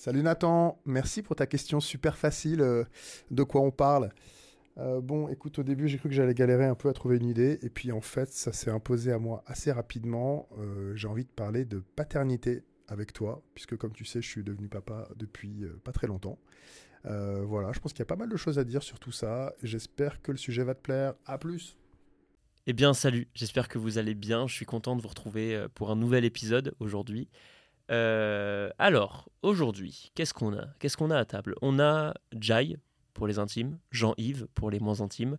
Salut Nathan, merci pour ta question super facile. euh, de quoi on parle Euh, Bon, écoute, au début, j'ai cru que j'allais galérer un peu à trouver une idée, et puis en fait, ça s'est imposé à moi assez rapidement. Euh, j'ai envie de parler de paternité avec toi, puisque comme tu sais, je suis devenu papa depuis pas très longtemps. Voilà, je pense qu'il y a pas mal de choses à dire sur tout ça. J'espère que le sujet va te plaire. À plus. Eh bien, salut, j'espère que vous allez bien. Je suis content de vous retrouver pour un nouvel épisode aujourd'hui. Euh, alors, aujourd'hui, qu'est-ce qu'on a? Qu'est-ce qu'on a à table? On a Jai pour les intimes, Jean-Yves pour les moins intimes,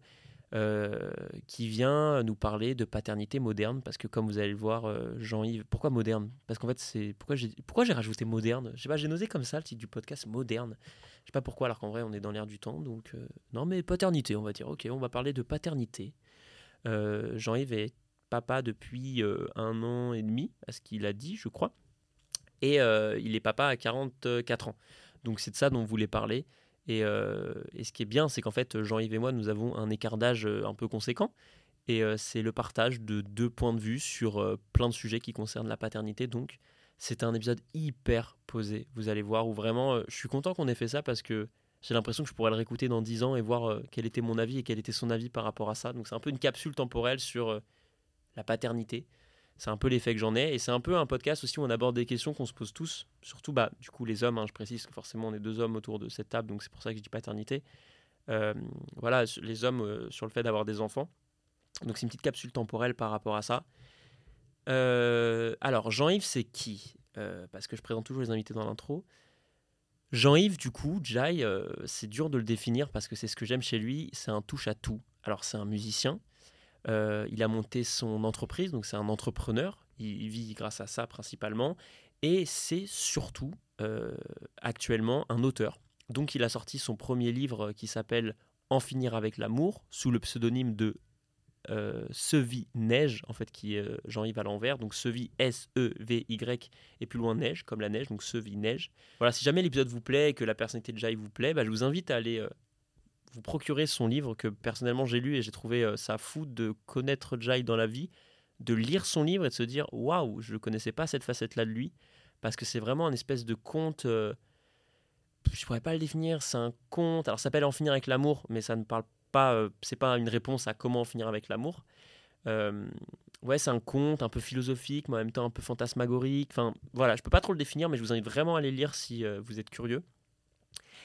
euh, qui vient nous parler de paternité moderne. Parce que, comme vous allez le voir, euh, Jean-Yves, pourquoi moderne? Parce qu'en fait, c'est pourquoi j'ai rajouté moderne? Je sais pas, j'ai nosé comme ça le titre du podcast moderne. Je sais pas pourquoi, alors qu'en vrai, on est dans l'air du temps. Donc, non, mais paternité, on va dire. Ok, on va parler de paternité. Jean-Yves est papa depuis un an et demi, à ce qu'il a dit, je crois. Et euh, il est papa à 44 ans. Donc c'est de ça dont on voulait parler. Et, euh, et ce qui est bien, c'est qu'en fait, Jean-Yves et moi, nous avons un écart d'âge euh, un peu conséquent. Et c'est le partage de deux points de vue sur plein de sujets qui concernent la paternité. Donc c'est un épisode hyper posé, vous allez voir, où vraiment, je suis content qu'on ait fait ça parce que j'ai l'impression que je pourrais le réécouter dans 10 ans et voir quel était mon avis et quel était son avis par rapport à ça. Donc c'est un peu une capsule temporelle sur la paternité. C'est un peu l'effet que j'en ai. Et c'est un peu un podcast aussi où on aborde des questions qu'on se pose tous. Surtout, bah, du coup, les hommes. hein, je précise que forcément, on est deux hommes autour de cette table. Donc c'est pour ça que je dis paternité. Euh, voilà, les hommes euh, sur le fait d'avoir des enfants. Donc c'est une petite capsule temporelle par rapport à ça. Euh, alors, Jean-Yves, c'est qui? Parce que je présente toujours les invités dans l'intro. Jean-Yves, du coup, Jai, c'est dur de le définir parce que c'est ce que j'aime chez lui, c'est un touche à tout. Alors, c'est un musicien, euh, il a monté son entreprise, donc c'est un entrepreneur, il, vit grâce à ça principalement, et c'est surtout euh, actuellement un auteur. Donc, il a sorti son premier livre qui s'appelle En finir avec l'amour, sous le pseudonyme de euh, Sevi Neige, en fait, qui est euh, Jean-Yves à l'envers, donc Sevi S-E-V-Y, et plus loin Neige, comme la neige, donc Sevi Neige. Voilà, si jamais l'épisode vous plaît et que la personnalité de Jai vous plaît, bah, je vous invite à aller vous procurer son livre que personnellement j'ai lu et j'ai trouvé euh, ça fou de connaître Jai dans la vie, de lire son livre et de se dire waouh, je ne connaissais pas cette facette-là de lui, parce que c'est vraiment un espèce de conte. euh, je pourrais pas le définir, c'est un conte. Alors ça s'appelle En finir avec l'amour, mais ça ne parle pas, euh, c'est pas une réponse à comment en finir avec l'amour. Euh, ouais, c'est un conte un peu philosophique, mais en même temps un peu fantasmagorique. Enfin, voilà, je peux pas trop le définir, mais je vous invite vraiment à aller le lire si vous êtes curieux.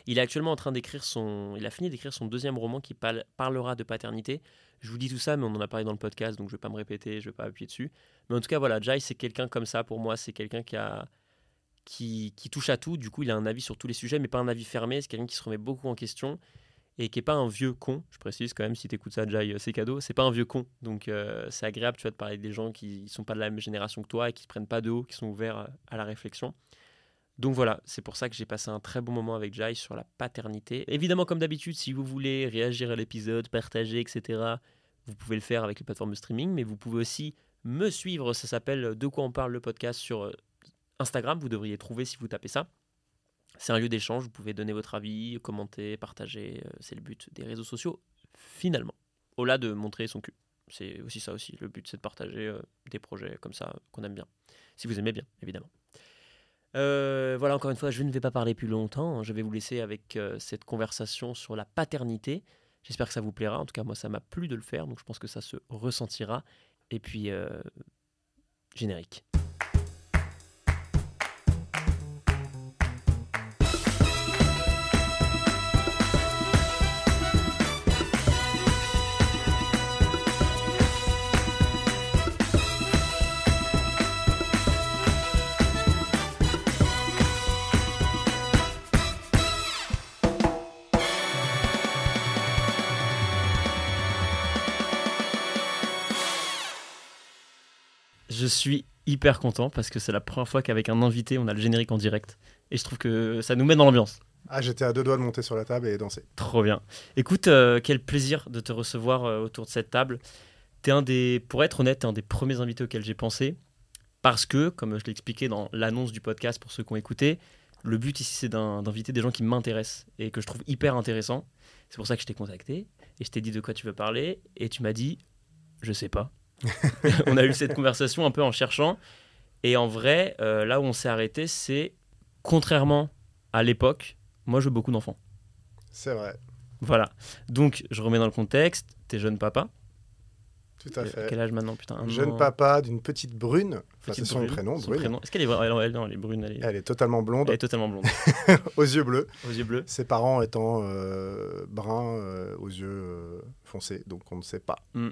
Il est actuellement en train d'écrire son. Il a fini d'écrire son deuxième roman qui parle- parlera de paternité. Je vous dis tout ça, mais on en a parlé dans le podcast, donc je vais pas me répéter, je vais pas appuyer dessus. Mais en tout cas, voilà, Jai, c'est quelqu'un comme ça pour moi. C'est quelqu'un qui a. Qui, qui touche à tout, du coup il a un avis sur tous les sujets, mais pas un avis fermé, c'est quelqu'un qui se remet beaucoup en question et qui est pas un vieux con, je précise quand même, si tu écoutes ça Jai, euh, c'est cadeau, c'est pas un vieux con, donc euh, c'est agréable tu vois, de parler des gens qui sont pas de la même génération que toi et qui se prennent pas de haut, qui sont ouverts à- à la réflexion. Donc voilà, c'est pour ça que j'ai passé un très bon moment avec Jai sur la paternité. Évidemment, comme d'habitude, si vous voulez réagir à l'épisode, partager, etc., vous pouvez le faire avec les plateformes de streaming, mais vous pouvez aussi me suivre, ça s'appelle De quoi on parle le podcast sur euh, Instagram, vous devriez trouver si vous tapez ça. C'est un lieu d'échange, vous pouvez donner votre avis, commenter, partager, euh, c'est le but des réseaux sociaux, finalement. Au-delà de montrer son cul. C'est aussi ça aussi, le but c'est de partager euh, des projets comme ça qu'on aime bien. Si vous aimez bien, évidemment. Euh, voilà, encore une fois, je ne vais pas parler plus longtemps. Je vais vous laisser avec euh, cette conversation sur la paternité. J'espère que ça vous plaira. En tout cas, moi, ça m'a plu de le faire, donc je pense que ça se ressentira. Et puis, euh, générique. Je suis hyper content parce que c'est la première fois qu'avec un invité, on a le générique en direct. Et je trouve que ça nous met dans l'ambiance. Ah, j'étais à deux doigts de monter sur la table et danser. Trop bien. Écoute, euh, quel plaisir de te recevoir euh, autour de cette table. T'es un des, pour être honnête, t'es un des premiers invités auxquels j'ai pensé. Parce que, comme je l'ai expliqué dans l'annonce du podcast pour ceux qui ont écouté, le but ici c'est d'in- d'inviter des gens qui m'intéressent et que je trouve hyper intéressants. C'est pour ça que je t'ai contacté et je t'ai dit de quoi tu veux parler et tu m'as dit, je sais pas. on a eu cette conversation un peu en cherchant et en vrai, euh, là où on s'est arrêté, c'est contrairement à l'époque, moi, je veux beaucoup d'enfants. C'est vrai. Voilà. Donc, je remets dans le contexte. T'es jeune papa. Tout à fait. Quel âge maintenant, putain un Jeune an. papa d'une petite brune. Enfin, c'est son brune, prénom, son brune. prénom. Est-ce qu'elle est, elle, elle- non, elle est brune, elle est, Elle est totalement blonde, elle est totalement blonde, aux yeux bleus. aux yeux bleus. Ses parents étant euh, bruns euh, aux yeux euh, foncés, donc on ne sait pas. Mm.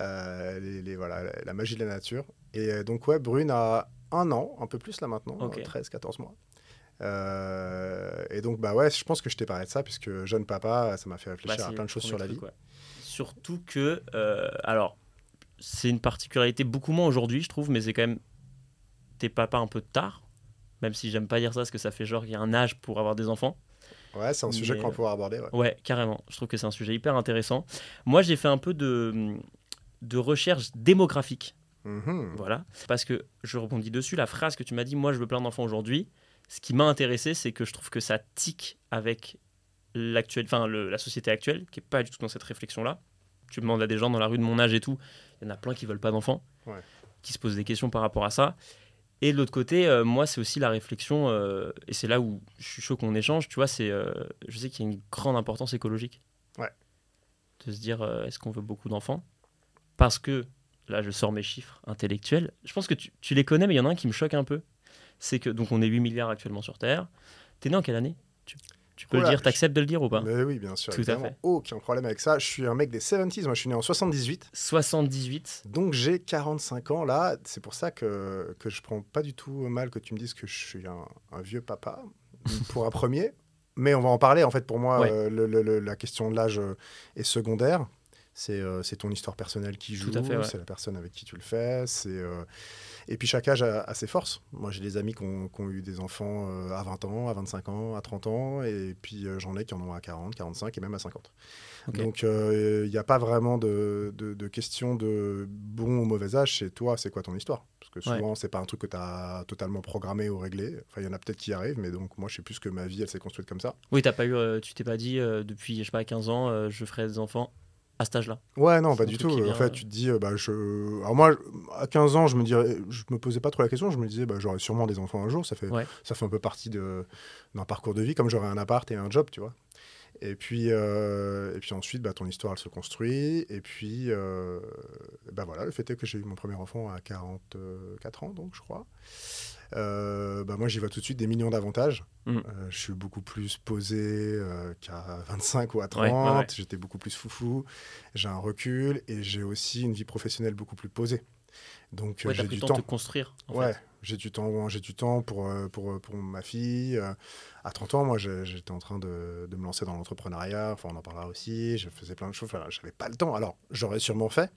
Euh, les, les- voilà, la, magie de la nature. Et donc, ouais, Brune a un an, un peu plus là maintenant, Ok. 13-14 mois. Et donc, bah ouais, je pense que je t'ai parlé de ça, puisque jeune papa, ça m'a fait Bah, réfléchir à plein le de choses sur la truc, vie. ouais. Surtout que, euh, alors, c'est une particularité beaucoup moins aujourd'hui, je trouve, mais c'est quand même. T'es papa un peu tard, même si j'aime pas dire ça parce que ça fait genre qu'il y a un âge pour avoir des enfants. Ouais, c'est un sujet qu'on va pouvoir aborder. ouais. Ouais, carrément. Je trouve que c'est un sujet hyper intéressant. Moi, j'ai fait un peu de, de recherche démographique. Mhm. Voilà. Parce que je rebondis dessus, la phrase que tu m'as dit, moi je veux plein d'enfants aujourd'hui. Ce qui m'a intéressé, c'est que je trouve que ça tique avec l'actuel, enfin, la société actuelle, qui est pas du tout dans cette réflexion-là. Tu demandes à des gens dans la rue de mon âge et tout, il y en a plein qui veulent pas d'enfants, Ouais. qui se posent des questions par rapport à ça. Et de l'autre côté, euh, moi, c'est aussi la réflexion, euh, et c'est là où je suis chaud qu'on échange, tu vois, c'est, euh, je sais qu'il y a une grande importance écologique. Ouais. De se dire, est-ce qu'on veut beaucoup d'enfants? Parce que, là, je sors mes chiffres intellectuels, je pense que tu, tu les connais, mais il y en a un qui me choque un peu. C'est que, donc, on est 8 milliards actuellement sur Terre. T'es né en quelle année tu, tu peux le dire, je- t'acceptes de le dire ou pas Mais oui, bien sûr. Tout à fait. Aucun problème avec ça. Je suis un mec des 70s. Moi, je suis né en 78. 78. Donc, j'ai 45 ans là. C'est pour ça que, que je prends pas du tout mal que tu me dises que je suis un, un vieux papa pour un premier. Mais on va en parler. En fait, pour moi, Ouais. euh, le- le- le- la question de l'âge euh, est secondaire. C'est euh, c'est ton histoire personnelle qui joue, ouais. c'est la personne avec qui tu le fais. c'est euh, Et puis chaque âge a, a ses forces. Moi, j'ai des amis qui ont, qui ont eu des enfants euh, à 20 ans, à 25 ans, à 30 ans. Et puis j'en ai qui en ont à 40, 45 et même à 50. Ok. Donc euh, il n'y a pas vraiment de, de, de question de bon ou mauvais âge. Chez toi, c'est quoi ton histoire? Parce que Ouais. souvent, c'est pas un truc que tu as totalement programmé ou réglé. Enfin, il y en a peut-être qui arrivent, mais donc moi, je sais plus que ma vie, elle s'est construite comme ça. Oui, t'as pas eu, euh, tu t'es pas dit euh, depuis, je sais pas, 15 ans, je ferai des enfants à cet âge-là. Ouais, non, pas du tout. En fait, euh, tu te dis, euh, bah, je... Alors moi, à 15 ans, je me dirais, je me posais pas trop la question. Je me disais, bah, j'aurai sûrement des enfants un jour. Ça fait, Ouais. ça fait un peu partie de d'un parcours de vie, comme j'aurais un appart et un job, tu vois. Et puis, euh, et puis ensuite, bah, ton histoire, elle se construit. Et puis, euh, bah voilà, le fait est que j'ai eu mon premier enfant à 44 ans, donc je crois. Euh, bah moi, j'y vois tout de suite des millions d'avantages. Mm. Euh, je suis beaucoup plus posé euh, qu'à 25 ou à 30. Ouais, ouais, ouais. J'étais beaucoup plus foufou. J'ai un recul et j'ai aussi une vie professionnelle beaucoup plus posée. Donc, j'ai du temps temps. de construire. en Ouais, j'ai du temps, j'ai du temps pour, pour, pour ma fille. À 30 ans, moi, j'étais en train de, de me lancer dans l'entrepreneuriat. Enfin, on en parlera aussi. Je faisais plein de choses. Enfin, j'avais pas le temps. Alors, j'aurais sûrement fait.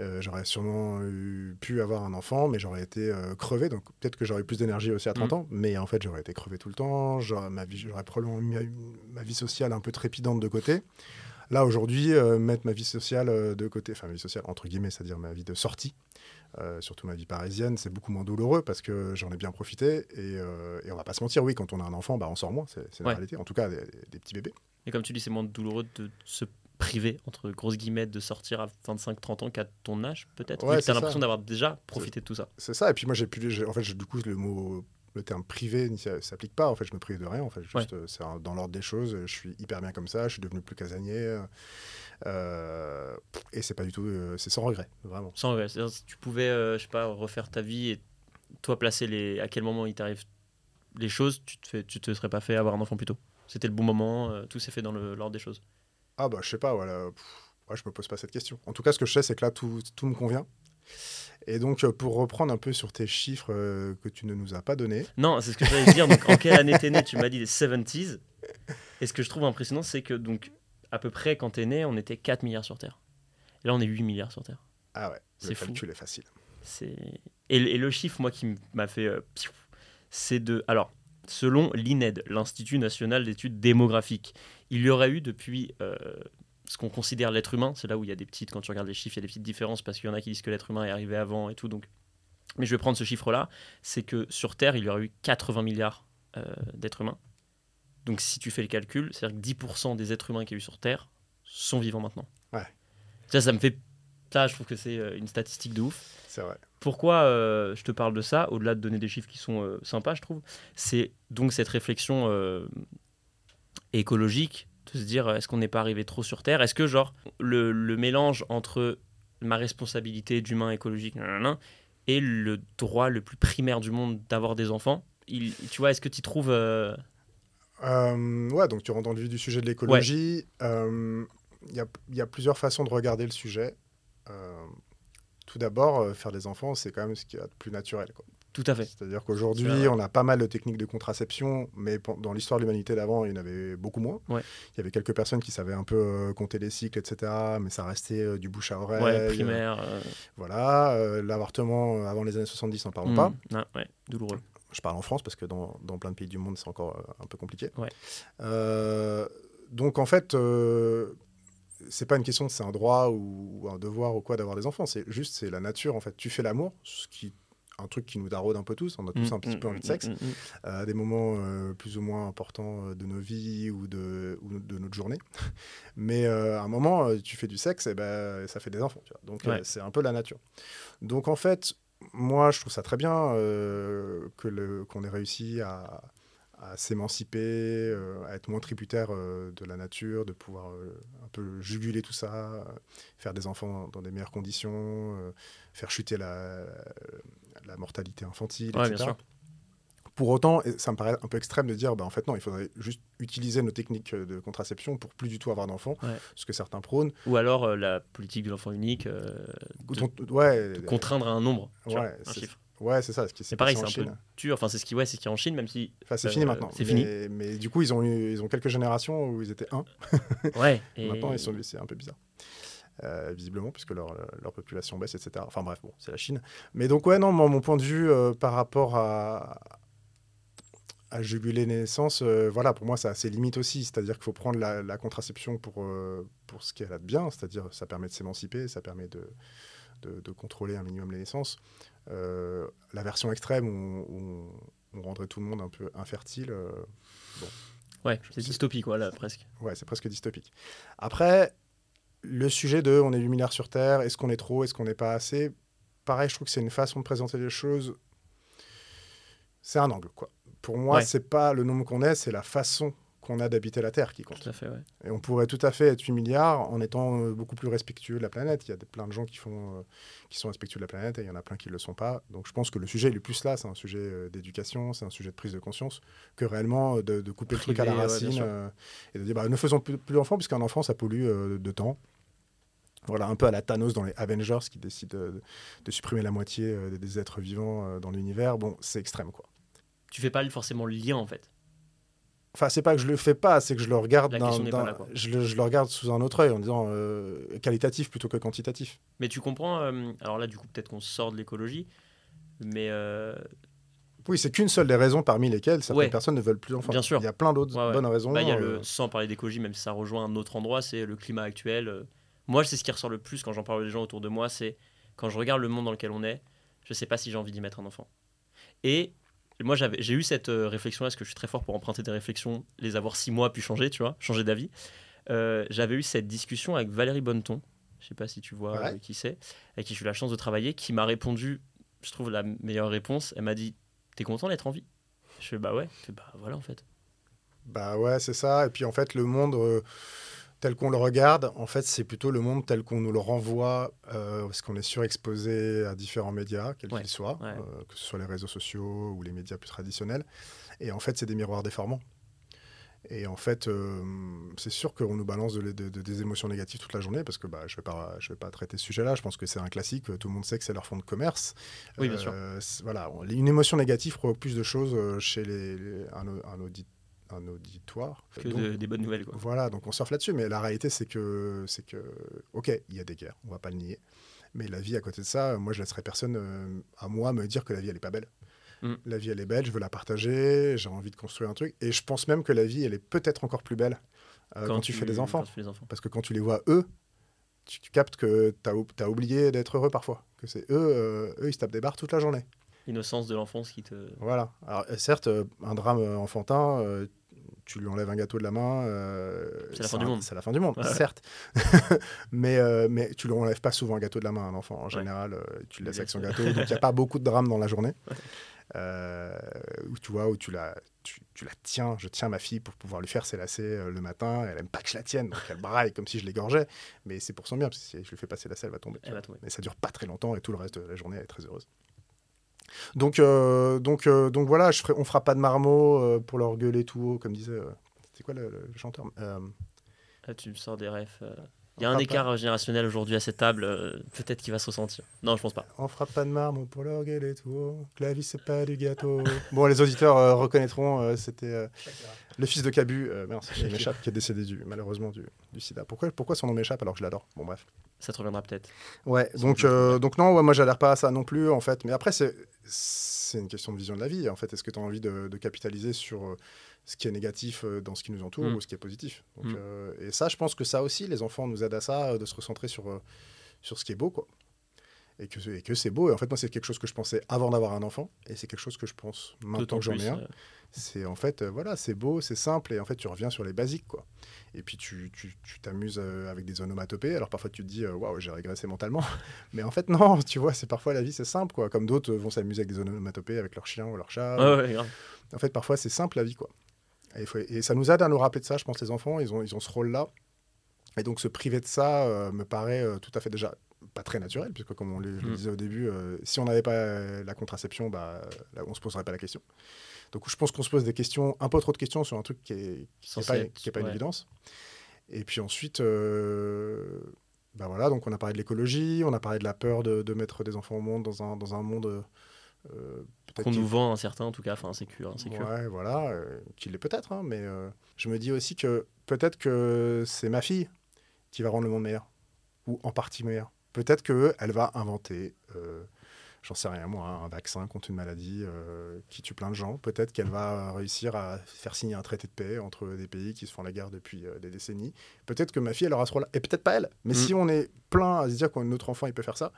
Euh, j'aurais sûrement eu- pu avoir un enfant, mais j'aurais été euh, crevé. Donc, peut-être que j'aurais eu plus d'énergie aussi à 30 Mm. ans. Mais en fait, j'aurais été crevé tout le temps. J'aurais, ma vie, j'aurais probablement mis ma, vie sociale un peu trépidante de côté. Là, aujourd'hui, euh, mettre ma vie sociale euh, de côté, enfin, ma vie sociale, entre guillemets, c'est-à-dire ma vie de sortie, euh, surtout ma vie parisienne, c'est beaucoup moins douloureux parce que j'en ai bien profité. Et, euh, et on va pas se mentir, oui, quand on a un enfant, bah, on sort moins, c'est c'est la réalité. En tout cas, des, des petits bébés. Et comme tu dis, c'est moins douloureux de se priver, entre grosses guillemets, de sortir à 25-30 ans qu'à ton âge, peut-être? Ouais, t'as ça. l'impression d'avoir déjà profité de tout ça. C'est ça. Et puis moi, j'ai pu, en fait, du coup, le mot, le terme privé ne s'a- s'applique pas. En fait, je me prive de rien. En fait, juste, Ouais. euh, c'est dans l'ordre des choses. Je suis hyper bien comme ça. Je suis devenu plus casanier. euh, et c'est pas du tout, euh, c'est sans regret, vraiment. Sans regret. C'est-à-dire, si tu pouvais, euh, je sais pas, refaire ta vie et toi placer les, à quel moment il t'arrive les choses, tu te, fais, tu te serais pas fait avoir un enfant plus tôt? C'était le bon moment, tout s'est fait dans l'ordre des choses. Ah bah je sais pas, voilà. Pff, ouais, je me pose pas cette question. En tout cas, ce que je sais, c'est que là, tout, tout me convient. Et donc, euh, pour reprendre un peu sur tes chiffres euh, que tu ne nous as pas donnés, Non, c'est ce que j'allais dire. Donc, en quelle année t'es né? Tu m'as dit les 70s. Et ce que je trouve impressionnant, c'est que, donc, à peu près quand t'es né, on était 4 milliards sur Terre. Et là, on est 8 milliards sur Terre. ah ouais, C'est fou. calcul est facile. C'est et, le- et le chiffre, moi, qui m'a fait, euh, c'est de. Alors, selon l'INED, l'Institut national d'études démographiques, il y aurait eu depuis euh, ce qu'on considère l'être humain. C'est là où il y a des petites, quand tu regardes les chiffres, il y a des petites différences parce qu'il y en a qui disent que l'être humain est arrivé avant et tout. Donc, mais je vais prendre ce chiffre-là. C'est que sur Terre, il y aurait eu 80 milliards euh, d'êtres humains. Donc, si tu fais le calcul, c'est-à-dire que 10% des êtres humains qu'il y a eu sur Terre sont vivants maintenant. Ouais. Ça, ça me fait. Ça, je trouve que c'est euh, une statistique de ouf. C'est vrai. pourquoi euh, je te parle de ça, au-delà de donner des chiffres qui sont sympas, je trouve, c'est donc cette réflexion euh, écologique, de se dire est-ce qu'on n'est pas arrivé trop sur Terre? Est-ce que, genre, le, le mélange entre ma responsabilité d'humain écologique nanana, et le droit le plus primaire du monde d'avoir des enfants, il, tu vois, est-ce que tu trouves. euh, Euh, ouais, donc tu rentres dans le vif du sujet de l'écologie. Euh, Il y, y a plusieurs façons de regarder le sujet. Euh, tout d'abord, euh, faire des enfants, c'est quand même ce qu'il y a de plus naturel. quoi. Tout à fait. C'est-à-dire C'est qu'aujourd'hui, on a pas mal de techniques de contraception, mais dans l'histoire de l'humanité d'avant, il y en avait beaucoup moins. Ouais. Il y avait quelques personnes qui savaient un peu euh, compter les cycles, etc., mais ça restait euh, du bouche à oreille. Euh, primaire. euh, voilà, l'avortement avant les années 70, n'en parlons hmm, pas. ah, ouais, douloureux. Je parle en France parce que dans, dans plein de pays du monde, c'est encore un peu compliqué. Donc en fait, c'est pas une question de c'est un droit ou, ou un devoir ou quoi d'avoir des enfants. C'est juste c'est la nature en fait. Tu fais l'amour, ce qui un truc qui nous taraude un peu tous. On a tous Hmm, un petit hmm, peu envie de hmm, sexe à des moments euh, plus ou moins importants euh, de nos vies ou de, ou de notre journée. Mais euh, à un moment, euh, tu fais du sexe, et ben, ça fait des enfants. tu vois. Donc Ouais. euh, c'est un peu la nature. Donc en fait, moi, je trouve ça très bien euh, que qu'on ait réussi à, à s'émanciper, euh, à être moins tributaire euh, de la nature, de pouvoir euh, un peu juguler tout ça, euh, faire des enfants dans des meilleures conditions, euh, faire chuter la, la mortalité infantile, Ouais, etc. Pour autant, ça me paraît un peu extrême de dire, bah, en fait, non, il faudrait juste utiliser nos techniques de contraception pour plus du tout avoir d'enfants, Ouais. ce que certains prônent. Ou alors euh, la politique de l'enfant unique, euh, de, Dont- ouais, de contraindre à un nombre, vois, un chiffre. ouais, c'est ça. Ce C'est pareil, c'est un peu Chine. dur. Enfin, c'est ce qui, ouais, c'est ce qui est en Chine, même si. Enfin, c'est euh, fini maintenant. c'est fini. Mais du coup, ils ont, eu, ils ont quelques générations où ils étaient un. Ouais. Et... Maintenant, ils sont, c'est un peu bizarre. Euh, visiblement, puisque leur, leur population baisse, etc. Enfin bref, bon, c'est la Chine. Mais donc, ouais, non, moi, mon point de vue euh, par rapport à, à juguler les naissances, euh, voilà, pour moi, ça a ses limites aussi. C'est-à-dire qu'il faut prendre la, la contraception pour, pour ce qu'elle a de bien, c'est-à-dire ça permet de s'émanciper, ça permet de, de, de contrôler un minimum les naissances. La version extrême où on, rendrait tout le monde un peu infertile, euh, Ouais, c'est sais. dystopie, quoi, là, presque. Ouais, c'est presque dystopique. Après, le sujet de on est 8 milliards sur Terre, est-ce qu'on est trop, est-ce qu'on n'est pas assez Pareil, je trouve que c'est une façon de présenter les choses. C'est un angle, quoi. Pour moi, Ouais. c'est pas le nombre qu'on est, c'est la façon qu'on a d'habiter la Terre qui compte. Tout à fait, ouais. Et on pourrait tout à fait être 8 milliards en étant euh, beaucoup plus respectueux de la planète. Il y a des, plein de gens qui, font, euh, qui sont respectueux de la planète et il y en a plein qui ne le sont pas. Donc je pense que le sujet il est plus là, c'est un sujet euh, d'éducation, c'est un sujet de prise de conscience, que réellement de, de couper le truc à la ouais, racine et de dire bah, ne faisons plus, plus d'enfants, puisqu'un enfant ça pollue de temps. Voilà, un peu à la Thanos dans les Avengers qui décide euh, de, de supprimer la moitié euh, des- êtres vivants euh, dans l'univers. Bon, c'est extrême quoi. Tu fais pas forcément le lien, en fait. Enfin, c'est pas que je le fais pas, c'est que je le regarde, là, je, le, je le regarde sous un autre œil en disant euh, qualitatif plutôt que quantitatif. Mais tu comprends, euh, alors là, du coup, peut-être qu'on sort de l'écologie, mais euh, Oui, c'est qu'une seule des raisons parmi lesquelles certaines Ouais. personnes ne veulent plus d'enfants. Bien sûr. Il y a plein d'autres Ouais, ouais. bonnes raisons. bah, il y a le, sans parler d'écologie, même si ça rejoint un autre endroit, c'est le climat actuel. Moi, c'est ce qui ressort le plus quand j'en parle aux gens autour de moi, c'est quand je regarde le monde dans lequel on est, je sais pas si j'ai envie d'y mettre un enfant. Et moi, j'ai eu cette euh, réflexion, est-ce que je suis très fort pour emprunter des réflexions, les avoir six mois, puis changer, tu vois, changer d'avis. Euh, j'avais eu cette discussion avec Valérie Bonneton, je sais pas si tu vois Ouais. euh, qui c'est, avec qui j'ai eu la chance de travailler, qui m'a répondu, je trouve la meilleure réponse, elle m'a dit, t'es content d'être en vie? Je fais, bah ouais, Je fais, bah voilà en fait. Bah ouais, c'est ça. Et puis en fait, le monde tel qu'on le regarde, en fait, c'est plutôt le monde tel qu'on nous le renvoie, euh, parce qu'on est surexposé à différents médias, quels Ouais, qu'ils soient, ouais. euh, que ce soit les réseaux sociaux ou les médias plus traditionnels. Et en fait, c'est des miroirs déformants. Et en fait, euh, c'est sûr qu'on nous balance de- de- de- des émotions négatives toute la journée, parce que bah, je ne vais, pas- je vais pas traiter ce sujet-là. Je pense que c'est un classique. Tout le monde sait que c'est leur fond de commerce. Oui, bien sûr. Voilà, on- une émotion négative provoque plus de choses chez les, les- un, au- un audi- un auditoire. Que Donc, de- des bonnes nouvelles quoi. voilà, donc on surfe là-dessus, mais la réalité, c'est que, c'est que, ok, il y a des guerres, on va pas le nier, mais la vie à côté de ça, moi, je laisserai personne euh, à moi me dire que la vie, elle est pas belle. Mm. La vie, elle est belle, je veux la partager, j'ai envie de construire un truc, et je pense même que la vie, elle est peut-être encore plus belle euh, quand, tu fais des enfants, fais parce que quand tu les vois eux, tu, tu captes que tu as, oublié d'être heureux parfois, que c'est eux, euh, eux, ils se tapent des barres toute la journée. Innocence de l'enfance qui te. Voilà. Alors, euh, certes, euh, un drame euh, enfantin, euh, tu lui enlèves un gâteau de la main. c'est la fin du monde. C'est la fin du monde, certes. mais, mais tu lui enlèves pas souvent un gâteau de la main à un enfant. En général, tu le laisses avec son gâteau. donc, il n'y a pas beaucoup de drame dans la journée. où tu vois, où tu la, tu, la tiens, je tiens ma fille pour pouvoir lui faire ses lacets le matin, elle aime pas que je la tienne, donc elle braille comme si je l'égorgeais, mais c'est pour son bien, parce que si je lui fais passer lacets, elle va tomber. Elle va tomber. Mais ça dure pas très longtemps et tout le reste de la journée, elle est très heureuse. Donc, euh, donc, euh, donc voilà, on fera pas de marmots euh, pour leur gueuler tout haut, comme disait. c'est quoi le, chanteur ah, Tu me sors des rêves. Il y a un écart générationnel aujourd'hui à cette table, peut-être qu'il va se ressentir. Non, je pense pas. On fera pas de marmots pour tout haut, que la vie c'est pas du gâteau. bon, les auditeurs reconnaîtront, c'était le fils de Cabu, merci, il m'échappe, qui est décédé du, malheureusement du, du sida. Pourquoi, pourquoi son nom m'échappe alors que je l'adore? Bon, bref. Ça te reviendra peut-être. Ouais, donc, donc non, ouais, moi j'adhère pas à ça non plus, en fait. Mais après, c'est c'est une question de vision de la vie. En fait, est-ce que tu as envie de, capitaliser sur euh, ce qui est négatif euh, dans ce qui nous entoure mm. ou ce qui est positif mm. euh, Et ça, je pense que ça aussi, les enfants nous aident à ça, de se recentrer sur, sur ce qui est beau, quoi. Et que, et que c'est beau. Et en fait, moi, c'est quelque chose que je pensais avant d'avoir un enfant, et c'est quelque chose que je pense maintenant que j'en ai un c'est en fait, euh, voilà, c'est beau, c'est simple, et en fait, tu reviens sur les basiques, quoi. Et puis, tu t'amuses euh, avec des onomatopées. Alors, parfois, tu te dis, euh, waouh, j'ai régressé mentalement. Mais en fait, non, tu vois, c'est parfois la vie, c'est simple, quoi. Comme d'autres vont s'amuser avec des onomatopées avec leur chien ou leur chat. en fait, parfois, c'est simple la vie, quoi. Et, ça nous aide à nous rappeler de ça, je pense, les enfants, ils ont, ils ont ce rôle-là. Et donc, se priver de ça me paraît tout à fait déjà pas très naturel, puisque comme on le, je le mm. disais au début, si on n'avait pas la contraception, bah, là, on se poserait pas la question. Donc je pense qu'on se pose des questions, un peu trop de questions sur un truc qui n'est qui pas, une évidence. Et puis ensuite, euh, bah voilà, donc on a parlé de l'écologie, on a parlé de la peur de, mettre des enfants au monde dans un, dans un monde. Euh, Qu'on nous vend un certain, en tout cas, enfin insécure. insécure. Ouais, voilà, euh, qu'il est peut-être, hein, mais euh, je me dis aussi que peut-être que c'est ma fille qui va rendre le monde meilleur, ou en partie meilleur. Peut-être qu'elle va inventer j'en sais rien moi, un vaccin contre une maladie euh, qui tue plein de gens. Peut-être qu'elle va réussir à faire signer un traité de paix entre des pays qui se font la guerre depuis euh, des décennies. Peut-être que ma fille, elle aura ce rôle-là. Et peut-être pas elle. Mais mm. si on est plein à se dire qu'un autre enfant, il peut faire ça,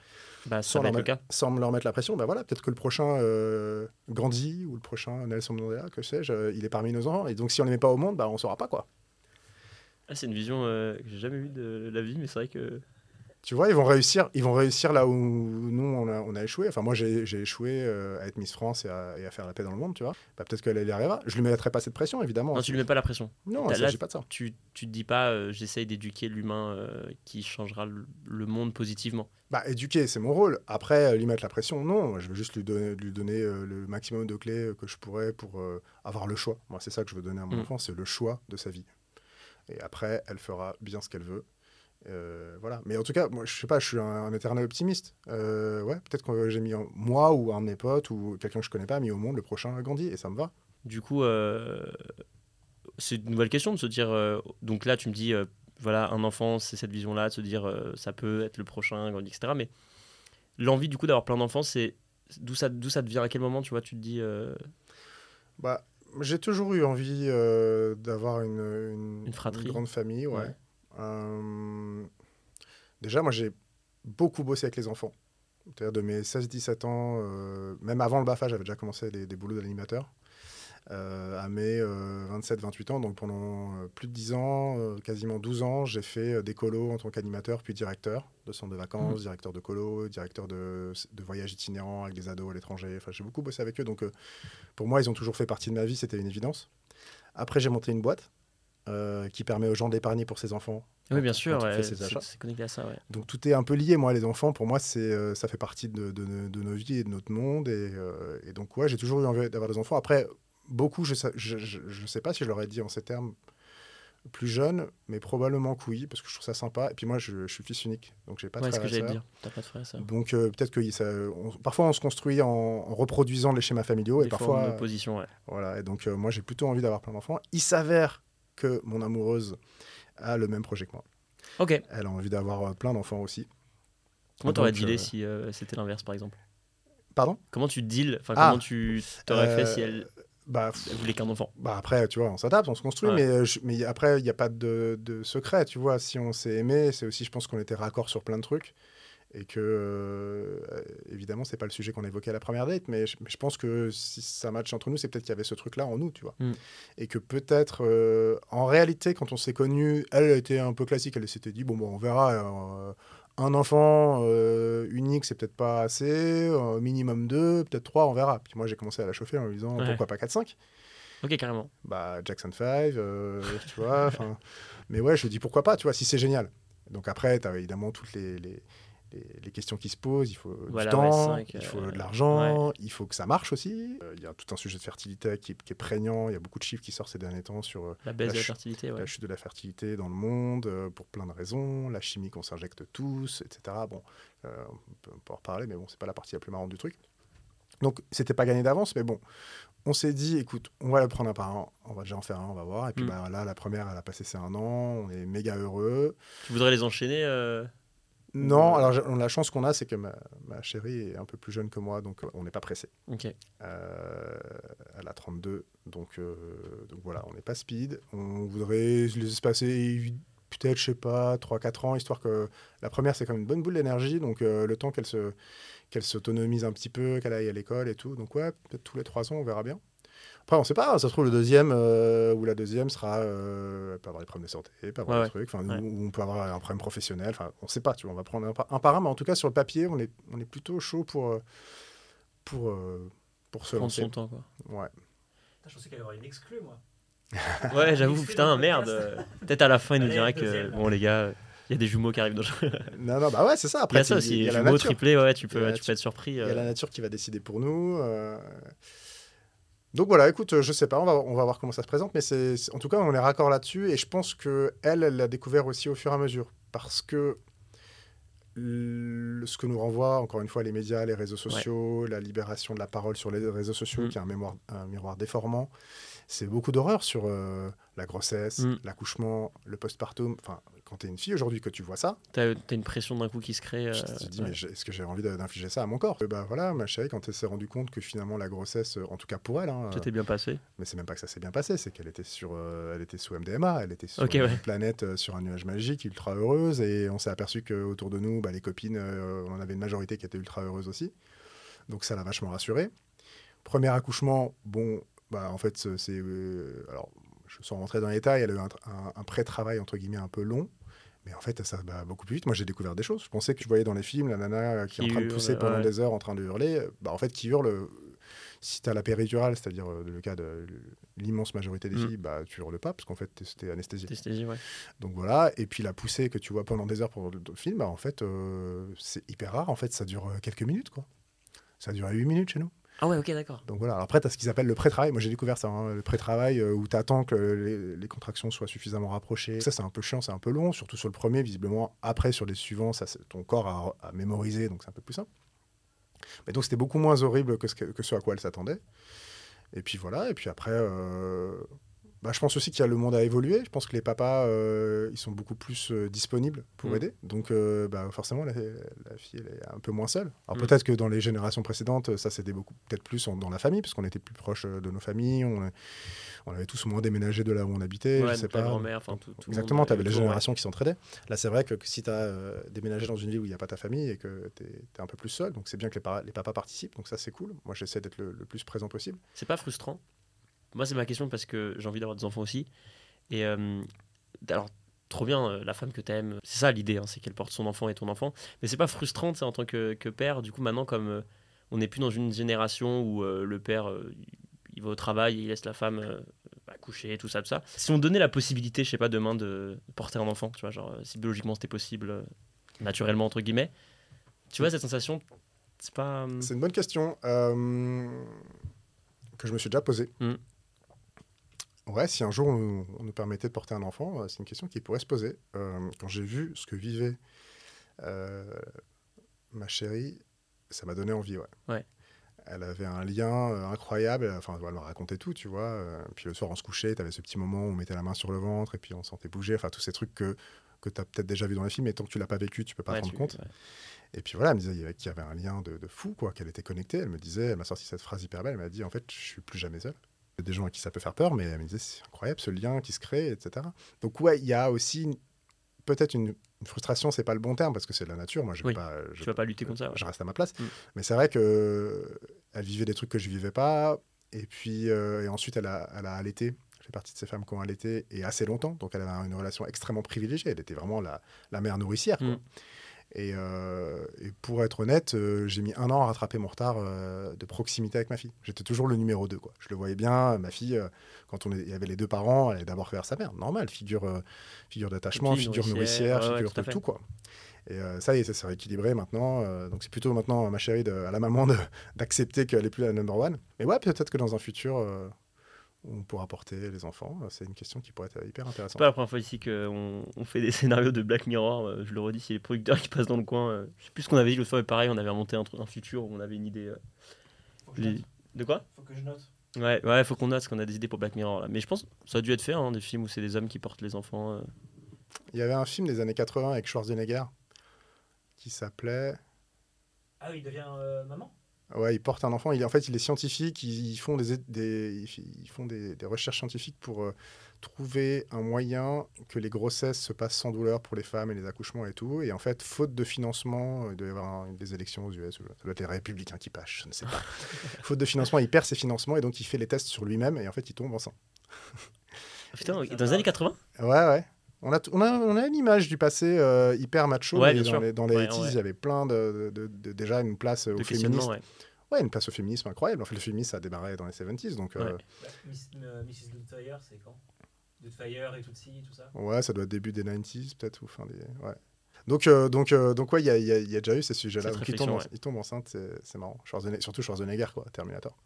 bah, sans, leur mettre, sans, leur mettre la pression, bah voilà, peut-être que le prochain euh, Gandhi ou le prochain Nelson Mandela, que sais-je, il est parmi nos enfants. Et donc si on ne les met pas au monde, bah, on ne saura pas quoi. Ah, c'est une vision que j'ai jamais eue de la vie, mais c'est vrai que tu vois, ils vont réussir, ils vont réussir là où nous, on a, on a échoué. Enfin, moi, j'ai échoué euh, à être Miss France et à, faire la paix dans le monde, tu vois. Bah, Peut-être qu'elle y arrivera. Je lui mettrai pas cette pression, évidemment. Non, tu lui mets pas la pression. Non, il s'agit pas de ça. Tu, tu te dis pas, euh, j'essaye d'éduquer l'humain euh, qui changera le, monde positivement. Bah, éduquer, c'est mon rôle. Après, lui mettre la pression, non. Je veux juste lui donner, lui donner le maximum de clés que je pourrais pour avoir le choix. Moi, c'est ça que je veux donner à mon mm. enfant, c'est le choix de sa vie. Et après, elle fera bien ce qu'elle veut. Euh, voilà. Mais en tout cas, moi, je sais pas, je suis un, éternel optimiste. Euh, ouais, peut-être que j'ai mis moi ou un de mes potes ou quelqu'un que je connais pas mis au monde le prochain Gandhi et ça me va. Du coup, euh, c'est une nouvelle question de se dire. donc là, tu me dis, voilà, un enfant, c'est cette vision-là, de se dire, ça peut être le prochain Gandhi, etc. Mais l'envie du coup d'avoir plein d'enfants, c'est d'où ça, d'où ça te vient? À quel moment, tu vois, tu te dis. Bah, j'ai toujours eu envie d'avoir une, une, fratrie, une grande famille, ouais. Euh, déjà, moi, j'ai beaucoup bossé avec les enfants. C'est-à-dire de mes 16-17 ans, euh, même avant le BAFA, j'avais déjà commencé des, des boulots d'animateur. Euh, à mes 27-28 ans, donc pendant plus de 10 ans, quasiment 12 ans, j'ai fait des colos en tant qu'animateur, puis directeur de centre de vacances, mmh. directeur de colos, directeur de, de voyages itinérants avec des ados à l'étranger. Enfin, j'ai beaucoup bossé avec eux, donc pour moi, ils ont toujours fait partie de ma vie, c'était une évidence. Après, j'ai monté une boîte euh, qui permet aux gens d'épargner pour ses enfants. Oui, bien sûr, c'est connecté à ça. Donc tout est un peu lié, moi, les enfants, pour moi, c'est euh, ça fait partie de, de, nos vies et de notre monde. Et, euh, et donc, ouais, j'ai toujours eu envie d'avoir des enfants. Après, beaucoup, je ne sais pas si je leur ai dit en ces termes plus jeune, mais probablement que oui, parce que je trouve ça sympa. Et puis moi, je, suis fils unique, donc j'ai pas de frère. ce que j'allais dire. Pas de frère, ça. Donc peut-être que ça, parfois on se construit en, reproduisant les schémas familiaux et parfois en opposition. Ouais. Voilà. Et donc moi, j'ai plutôt envie d'avoir plein d'enfants. Il s'avère que mon amoureuse a le même projet que moi. Ok. Elle a envie d'avoir euh, plein d'enfants aussi. Comment t'aurais dealé euh, si euh, c'était l'inverse, par exemple? Pardon? Comment tu deals Enfin, comment ah, tu t'aurais fait si elle, bah, voulait qu'un enfant? Bah après, tu vois, on s'adapte, on se construit, mais, mais après, il n'y a pas de, de, secret, tu vois. Si on s'est aimé, c'est aussi, je pense qu'on était raccord sur plein de trucs. Et que euh, évidemment c'est pas le sujet qu'on évoquait à la première date mais je, mais je pense que si ça match entre nous c'est peut-être qu'il y avait ce truc là en nous tu vois Mm. et que peut-être euh, en réalité quand on s'est connus elle était un peu classique elle s'était dit bon bon on verra euh, un enfant euh, unique c'est peut-être pas assez minimum deux peut-être trois on verra puis moi j'ai commencé à la chauffer en lui disant Ouais. pourquoi pas 4 5 Ok, carrément. bah Jackson 5 euh, tu vois mais ouais je lui dis pourquoi pas tu vois si c'est génial donc après tu as évidemment toutes les, les, les- les questions qui se posent il faut Voilà, du temps il euh, faut de l'argent il faut que ça marche aussi Euh, il y a tout un sujet de fertilité qui, qui est prégnant il y a beaucoup de chiffres qui sortent ces derniers temps sur euh, La baisse La de la fertilité, ouais. la chute de la fertilité dans le monde pour plein de raisons la chimie qu'on s'injecte tous etc bon on, peut, on peut en reparler mais bon c'est pas la partie la plus marrante du truc donc c'était pas gagné d'avance mais bon on s'est dit, écoute, on va le prendre un par un, on va déjà en faire un, on va voir. Et puis Mm. bah, là, la première, elle a passé ses un an, on est méga heureux. Tu voudrais les enchaîner euh, Non, Ouais. alors la chance qu'on a, c'est que ma, ma chérie est un peu plus jeune que moi, donc euh, on n'est pas pressé. Ok. Euh, elle a 32, donc, euh, donc voilà, on n'est pas speed. On voudrait les espacer peut-être, je sais pas, 3-4 ans, histoire que la première, c'est quand même une bonne boule d'énergie, donc euh, le temps qu'elle se qu'elle s'autonomise un petit peu, qu'elle aille à l'école et tout. Donc ouais, peut-être tous les 3 ans, on verra bien. Après, on sait pas, ça se trouve, le deuxième euh, ou la deuxième sera. Euh, elle peut avoir des problèmes de santé, elle peut avoir Ouais, des trucs, enfin, ouais. ou on peut avoir un problème professionnel, enfin, on sait pas, tu vois, on va prendre un par un, par un, mais en tout cas, sur le papier, on est, on est plutôt chaud pour, euh, pour, euh, pour se Prendre lancer. son temps, quoi. Ouais. Je pensais qu'il y avoir une exclue, moi. Ouais, j'avoue, putain, merde. euh, Peut-être à la fin, il nous Allez, dira que, bon, les gars, il y a des jumeaux qui arrivent dans le Non, non, bah ouais, c'est ça. Il y Après, a ça aussi, il y a la jumeaux, triplés, ouais, tu peux, tu peux être surpris. Il y a la nature qui va décider pour nous. euh. Donc voilà, écoute, euh, je sais pas, on va, on va voir comment ça se présente, mais c'est, en tout cas, on est raccord là-dessus, et je pense que elle, elle l'a découvert aussi au fur et à mesure, parce que le- ce que nous renvoie, encore une fois, les médias, les réseaux sociaux, la libération de la parole sur les réseaux sociaux, Mm. qui est un, mémoire, un miroir déformant, c'est beaucoup d'horreur sur euh, la grossesse, Mm. l'accouchement, le postpartum. Enfin, quand tu es une fille aujourd'hui que tu vois ça, T'as t'as une pression d'un coup qui se crée. euh, te dis, ouais. mais est-ce que j'ai envie d'infliger ça à mon corps? Et Bah voilà, ma chérie, quand elle s'est rendue compte que finalement la grossesse, euh, en tout cas pour elle, hein, est bien passé. mais c'est même pas que ça s'est bien passé, c'est qu'elle était sur, euh, elle était sous MDMA, elle était sur une ouais. planète, euh, sur un nuage magique, ultra heureuse, et on s'est aperçu que autour de nous, bah, les copines, on avait une majorité qui était ultra heureuse aussi, donc ça l'a vachement rassuré. Premier accouchement, bon, bah en fait c'est, alors je sans rentrer dans les détails, elle a eu un, un- un pré-travail entre guillemets un peu long. Mais en fait, ça va beaucoup plus vite. Moi, j'ai découvert des choses. Je pensais que je voyais dans les films la nana qui est en train de pousser pendant ouais. des heures, en train de hurler. Bah, en fait, qui hurle, euh, si tu as la péridurale, c'est-à-dire euh, le cas de l'immense majorité des Mm. filles, bah, tu hurles pas, parce qu'en fait, c'était. Anesthésie, ouais. Donc voilà. Et puis la poussée que tu vois pendant des heures pour le le film, bah, en fait, euh, c'est hyper rare. En fait, ça dure euh, quelques minutes, quoi. Ça duré 8 minutes chez nous. Ah ouais, ok, d'accord. Donc voilà. Après, tu as ce qu'ils appellent le pré-travail. Moi, j'ai découvert ça, hein, le pré-travail, euh, où tu attends que les, contractions soient suffisamment rapprochées. Ça, c'est un peu chiant, c'est un peu long, surtout sur le premier, visiblement. Après, sur les suivants, ça, ton corps a, mémorisé, donc c'est un peu plus simple. Mais donc, c'était beaucoup moins horrible que ce, que, que ce à quoi elle s'attendait. Et puis voilà. Et puis après, euh, bah, je pense aussi qu'il y a le monde à évoluer. Je pense que les papas, euh, ils sont beaucoup plus euh, disponibles pour Mm. aider. Donc, euh, bah, forcément, la, la fille, elle est un peu moins seule. Alors Mm. peut-être que dans les générations précédentes, ça s'aidait beaucoup, peut-être plus en- dans la famille, parce qu'on était plus proche de nos familles. On, on avait tous moins déménagé de là où on habitait. Ouais, je sais pas. grand-mère, enfin, tout- Exactement, tu avais les ouais. générations qui s'entraidaient. Là, c'est vrai que, que si tu as déménagé dans une ville où il n'y a pas ta famille et que tu es, un peu plus seul, donc c'est bien que les, papas participent, donc ça c'est cool. Moi, j'essaie d'être le, le plus présent possible. C'est pas frustrant? Moi, c'est ma question parce que j'ai envie d'avoir des enfants aussi. Et euh, alors, trop bien, euh, la femme que t'aimes, c'est ça l'idée, hein, c'est qu'elle porte son enfant et ton enfant. Mais c'est pas frustrant, en tant que, que père. Du coup, maintenant, comme euh, on n'est plus dans une génération où le père, il va au travail et il laisse la femme bah, coucher, tout ça, tout ça. Si on donnait la possibilité, je sais pas, demain de porter un enfant, tu vois, genre, si biologiquement c'était possible, naturellement, entre guillemets, tu vois, cette sensation, c'est pas. C'est une bonne question que je me suis déjà posée. Mm. Ouais, si un jour on, nous- on nous permettait de porter un enfant, euh, c'est une question qui pourrait se poser. Euh, quand j'ai vu ce que vivait euh, ma chérie, ça m'a donné envie, ouais. Ouais. Elle avait un lien euh, incroyable, enfin, elle me racontait tout, tu vois. puis le soir, on se couchait, tu avais ce petit moment où on mettait la main sur le ventre et puis on sentait bouger, enfin, tous ces trucs que, que tu as peut-être déjà vu dans les films, mais tant que tu l'as pas vécu, tu peux pas ouais, te rendre compte. ouais. Et puis voilà, elle me disait qu'il y avait- qu'il y avait un lien de, de fou, quoi, qu'elle était connectée. Elle me disait, elle m'a sorti cette phrase hyper belle, elle m'a dit, en fait, je suis plus jamais seule. Des gens à qui ça peut faire peur, mais elle me disait, c'est incroyable ce lien qui se crée, etc. Donc ouais, il y a aussi, peut-être une, une frustration, c'est pas le bon terme parce que c'est de la nature. Moi, je vais Oui. pas, je, Tu vas pas lutter contre ça. ouais. je reste à ma place. Mm. Mais c'est vrai que elle vivait des trucs que je vivais pas. Et puis, euh, et ensuite, elle a, elle a allaité. Je fais partie de ces femmes qui ont allaité et assez longtemps. Donc, elle avait une relation extrêmement privilégiée. Elle était vraiment la, la mère nourricière. quoi. Mm. Et, euh, et pour être honnête, euh, j'ai mis un an à rattraper mon retard euh, de proximité avec ma fille. J'étais toujours le numéro 2. Quoi. Je le voyais bien. Ma fille, quand on est- il y avait les deux parents, elle allait d'abord vers sa mère. Normal, figure, figure d'attachement, figure nourricière, nourricière, ouais, ouais, figure tout de tout. Quoi. Et ça y est, ça s'est rééquilibré maintenant. donc c'est plutôt maintenant, ma chérie, de- à la maman d'accepter qu'elle n'est plus la number one. Mais ouais, peut-être que dans un futur, on pourra porter les enfants. C'est une question qui pourrait être hyper C'est intéressante. pas la première fois ici qu'on on fait des scénarios de Black Mirror. euh, je le redis, si les producteurs qui passent dans le coin. euh, je sais plus ce qu'on avait dit l'autre fois, mais pareil, on avait remonté un, un futur où on avait une idée. euh, Faut que je les- note. De quoi? Faut que je note. Ouais, ouais, faut qu'on note parce qu'on a des idées pour Black Mirror là. Mais je pense que ça a dû être fait, hein, des films où c'est des hommes qui portent les enfants. euh. Il y avait un film des années 80 avec Schwarzenegger qui s'appelait. Ah oui, il devient euh, maman? Ouais, il porte un enfant. Il, en fait, il est scientifique. Ils, ils font, des, des- ils font des, des recherches scientifiques pour euh, trouver un moyen que les grossesses se passent sans douleur pour les femmes et les accouchements et tout. Et en fait, faute de financement, euh, il doit y avoir des élections aux US. Ça doit être les républicains qui pâchent, je ne sais pas. faute de financement, il perd ses financements et donc il fait les tests sur lui-même et en fait, il tombe enceint. Ah, Putain, dans les années 80 Ouais, ouais. On a, on a, on a une image du passé euh, hyper macho, Ouais, mais dans les, dans les Ouais, 80s, ouais. il y avait plein de, de- de- déjà une place au de féminisme. ouais. Ouais, une place au féminisme incroyable. En fait, le féminisme, ça a démarré dans les 70s, donc euh, Ouais. Bah, Miss- euh, Mrs. Doubtfire, c'est quand? Doubtfire et Tootsie et tout ça? Ouais, ça doit être début des 90s, peut-être, ou fin des. Ouais. Donc, euh, donc, euh, donc ouais, il y a, il y a- il y a déjà eu ces sujets-là. Il tombe, ouais. il tombe enceinte, c'est c'est marrant. Schwarzenegger, surtout Schwarzenegger, quoi, Terminator.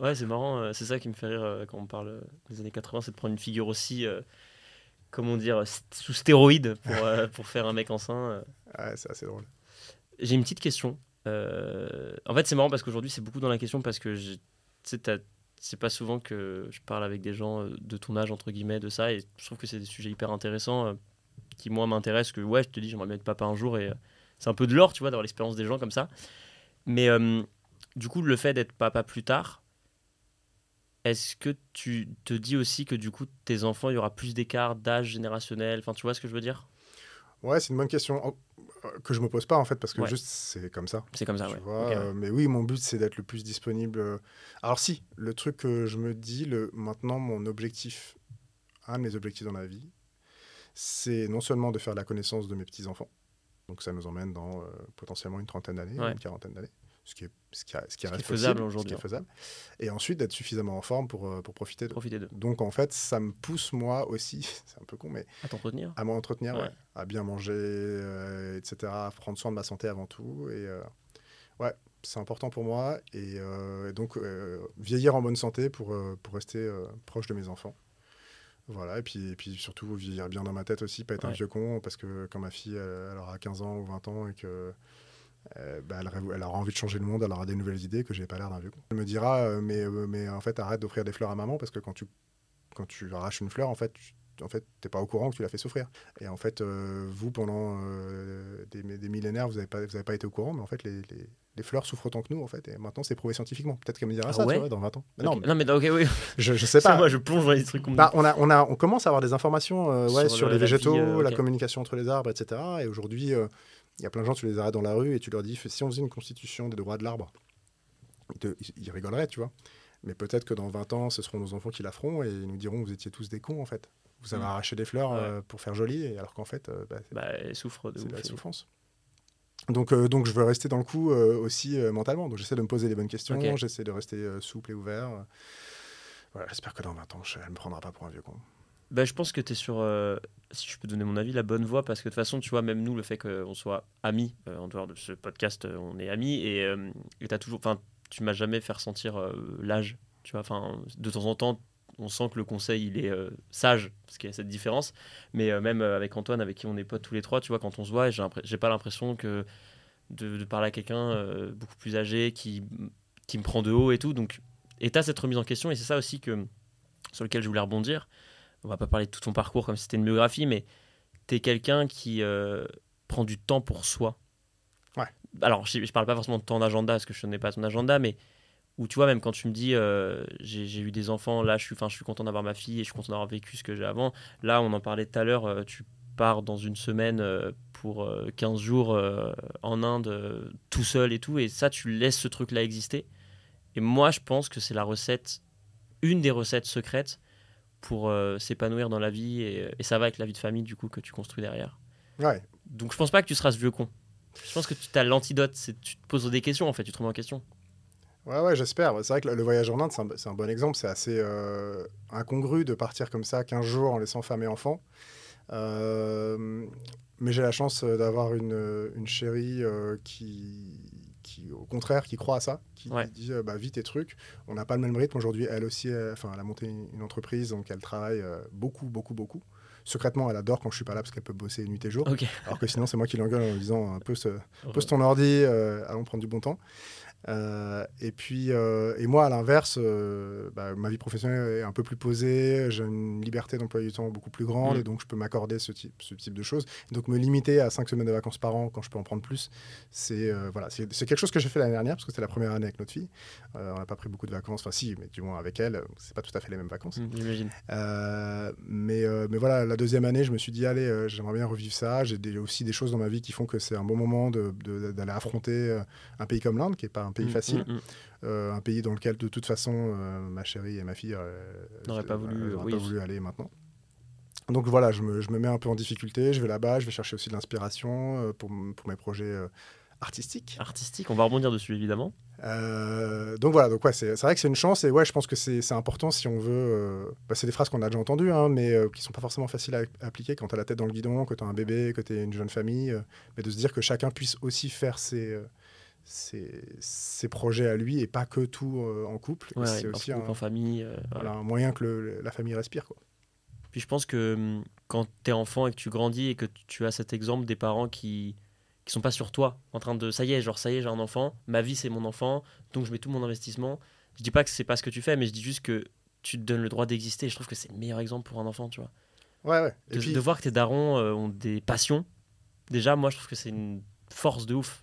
Ouais, c'est marrant, euh, c'est ça qui me fait rire euh, quand on parle euh, des années 80, c'est de prendre une figure aussi, euh, comment dire, sous stéroïde pour, euh, pour faire un mec enceint. euh. Ouais, c'est assez drôle. J'ai une petite question. Euh, en fait, c'est marrant parce qu'aujourd'hui, c'est beaucoup dans la question parce que c'est pas souvent que je parle avec des gens de ton âge, entre guillemets, de ça, et je trouve que c'est des sujets hyper intéressants euh, qui, moi, m'intéressent. Que ouais, je te dis, j'aimerais bien être papa un jour, et c'est un peu de l'or, tu vois, d'avoir l'expérience des gens comme ça. Mais du coup, le fait d'être papa plus tard, est-ce que tu te dis aussi que du coup, tes enfants, il y aura plus d'écart d'âge générationnel? Enfin, tu vois ce que je veux dire? Ouais, c'est une bonne question euh, que je me pose pas, en fait, parce que Ouais. juste, c'est comme ça. C'est comme ça, tu ouais. vois, Ok, ouais. euh, mais oui, mon but, c'est d'être le plus disponible. euh. Alors si, le truc que je me dis, le, maintenant, mon objectif, un de mes objectifs dans la vie, c'est non seulement de faire la connaissance de mes petits-enfants, donc ça nous emmène dans euh, potentiellement une trentaine d'années, une quarantaine d'années, ce qui est, ce qui, a- ce qui Ce reste faisable aujourd'hui, hein. faisable, et ensuite d'être suffisamment en forme pour, euh, pour profiter de. Donc en fait, ça me pousse moi aussi, c'est un peu con, mais À t'entretenir à m'entretenir, Ouais. ouais. à bien manger, euh, etc., à prendre soin de ma santé avant tout. Et euh, ouais, c'est important pour moi. Et, euh, et donc, vieillir en bonne santé pour, pour rester proche de mes enfants. Voilà, et puis, et puis surtout vieillir bien dans ma tête aussi, pas être un vieux con, parce que quand ma fille elle, elle aura 15 ans ou 20 ans et que euh, bah, elle, aura envie de changer le monde, elle aura des nouvelles idées, que j'ai pas l'air d'un vieux con. Elle me dira, euh, mais, euh, mais en fait, arrête d'offrir des fleurs à maman, parce que quand tu, quand tu arraches une fleur, en fait, tu, en fait, t'es pas au courant que tu l'as fait souffrir. Et en fait, vous, pendant des, des millénaires, vous n'avez pas, vous avez pas été au courant, mais en fait, les, les- les fleurs souffrent autant que nous, en fait. Et maintenant, c'est prouvé scientifiquement. Peut-être qu'elle me dira Ah ça, ouais tu vois, dans 20 ans. Ok. Non, mais Non, mais ok, oui. je, je sais pas. moi, je plonge dans les trucs me Bah, on, a, on, a, on commence à avoir des informations ouais, Sur sur, le- les la vie, végétaux, la communication entre les arbres, etc. Et aujourd'hui, il y a plein de gens, tu les arrêtes dans la rue et tu leur dis si on faisait une constitution des droits de l'arbre, ils, rigoleraient, tu vois. Mais peut-être que dans 20 ans, ce seront nos enfants qui la feront et ils nous diront vous étiez tous des cons, en fait. Vous avez Mm. arraché des fleurs Ouais. euh, pour faire joli, alors qu'en fait, euh, bah, Bah, elle souffre de la souffrance. Donc, euh, donc je veux rester dans le coup euh, aussi mentalement. Donc j'essaie de me poser les bonnes questions, j'essaie de rester souple et ouvert. Voilà, J'espère que dans 20 ans, je- elle ne me prendra pas pour un vieux con. Bah, je pense que tu es sur, euh, si je peux donner mon avis, la bonne voie parce que de toute façon, tu vois, même nous, le fait qu'on soit amis, euh, en dehors de ce podcast, euh, on est amis et euh, et t'as toujours, tu m'as jamais fait ressentir l'âge, tu vois, enfin, de temps en temps, on sent que le conseil, il est sage parce qu'il y a cette différence, mais même avec Antoine, avec qui on est potes tous les trois, tu vois, quand on se voit, j'ai pas l'impression que de, parler à quelqu'un beaucoup plus âgé qui, qui me prend de haut et tout, donc, et t'as cette remise en question et c'est ça aussi que, sur lequel je voulais rebondir on va pas parler de tout ton parcours comme si c'était une biographie, mais tu es quelqu'un qui euh, prend du temps pour soi. Ouais. Alors, je, je parle pas forcément de ton agenda, parce que je connais pas ton agenda, mais où tu vois, même quand tu me dis euh, j'ai eu des enfants, là, je suis, 'fin, je suis content d'avoir ma fille et je suis content d'avoir vécu ce que j'ai avant. Là, on en parlait tout à l'heure, euh, tu pars dans une semaine pour euh, 15 jours en Inde tout seul et tout, et ça, tu laisses ce truc-là exister. Et moi, je pense que c'est la recette, une des recettes secrètes pour euh, s'épanouir dans la vie, et, et ça va avec la vie de famille, du coup, que tu construis derrière. Ouais. Donc je pense pas que tu seras ce vieux con. Je pense que tu as l'antidote, c'est tu te poses des questions en fait, tu te remets en question. Ouais, ouais, j'espère. C'est vrai que le voyage en Inde, c'est un, un bon exemple. C'est assez euh, incongru de partir comme ça 15 jours en laissant femme et enfant. Euh, mais j'ai la chance d'avoir une, une chérie qui, qui, au contraire, qui croit à ça, qui Ouais. dit euh, bah, vite tes trucs. On n'a pas le même rythme aujourd'hui. Elle aussi, elle, enfin, elle a monté une, entreprise, donc elle travaille euh, beaucoup, beaucoup, beaucoup. Secrètement, elle adore quand je suis pas là parce qu'elle peut bosser nuit et jour. Ok. Alors que sinon, c'est moi qui l'engueule en lui disant un peu ce, pose ton ordi, euh, allons prendre du bon temps. Euh, et puis, euh, et moi, à l'inverse, euh, bah, ma vie professionnelle est un peu plus posée, j'ai une liberté d'emploi du temps beaucoup plus grande, Mm. et donc je peux m'accorder ce type, ce type de choses. Donc me limiter à cinq semaines de vacances par an quand je peux en prendre plus, c'est voilà, c'est quelque chose que j'ai fait l'année dernière, parce que c'était la première année avec notre fille. On n'a pas pris beaucoup de vacances, enfin si, mais du moins avec elle, c'est pas tout à fait les mêmes vacances. Mm, J'imagine. Mais, mais voilà, la deuxième année, je me suis dit, allez, j'aimerais bien revivre ça. J'ai aussi des choses dans ma vie qui font que c'est un bon moment de- de- d'aller affronter un pays comme l'Inde, qui n'est pas un pays Mm, facile. mm, mm. Euh, un pays dans lequel, de toute façon, euh, ma chérie et ma fille euh, N'auraient pas voulu, elles auraient oui. pas voulu aller maintenant. Donc voilà, je me, je me mets un peu en difficulté. Je vais là-bas, je vais chercher aussi de l'inspiration pour, pour mes projets artistiques. Artistique, on va rebondir dessus évidemment. Euh, donc voilà, donc ouais, c'est vrai que c'est une chance et ouais, je pense que c'est important si on veut. euh, bah, c'est des phrases qu'on a déjà entendues, hein, mais euh, qui sont pas forcément faciles à appliquer quand tu as la tête dans le guidon, que tu as un bébé, que tu es une jeune famille, mais de se dire que chacun puisse aussi faire ses, ses, ses projets à lui et pas que tout euh, en couple. Ouais, c'est aussi couple, un, en famille. euh, voilà. un moyen que le- la famille respire. Quoi. Puis je pense que hum, quand tu es enfant et que tu grandis et que tu as cet exemple des parents qui qui sont pas sur toi en train de ça y est genre ça y est j'ai un enfant ma vie c'est mon enfant donc je mets tout mon investissement je dis pas que c'est pas ce que tu fais mais je dis juste que tu te donnes le droit d'exister et je trouve que c'est le meilleur exemple pour un enfant tu vois Ouais, ouais. Et de, puis, de voir que tes darons euh, ont des passions déjà moi je trouve que c'est une force de ouf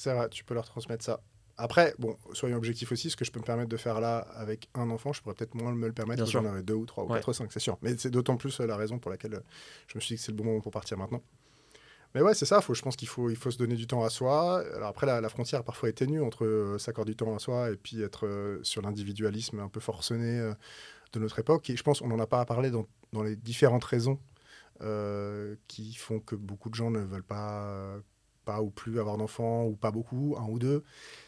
c'est vrai, tu peux leur transmettre ça. Après, bon, soyons objectifs aussi, ce que je peux me permettre de faire là avec un enfant, je pourrais peut-être moins me le permettre sûr. j'en aurais deux ou trois ou Ouais. quatre ou cinq, c'est sûr. Mais c'est d'autant plus euh, la raison pour laquelle euh, je me suis dit que c'est le bon moment pour partir maintenant. Mais ouais, c'est ça, faut, je pense qu'il faut, il faut se donner du temps à soi. Alors après, la, la frontière parfois est ténue entre euh, s'accorder du temps à soi et puis être euh, sur l'individualisme un peu forcené euh, de notre époque. Et je pense qu'on n'en a pas à parler dans, dans les différentes raisons qui font que beaucoup de gens ne veulent pas, pas ou plus avoir d'enfants, ou pas beaucoup, un ou deux.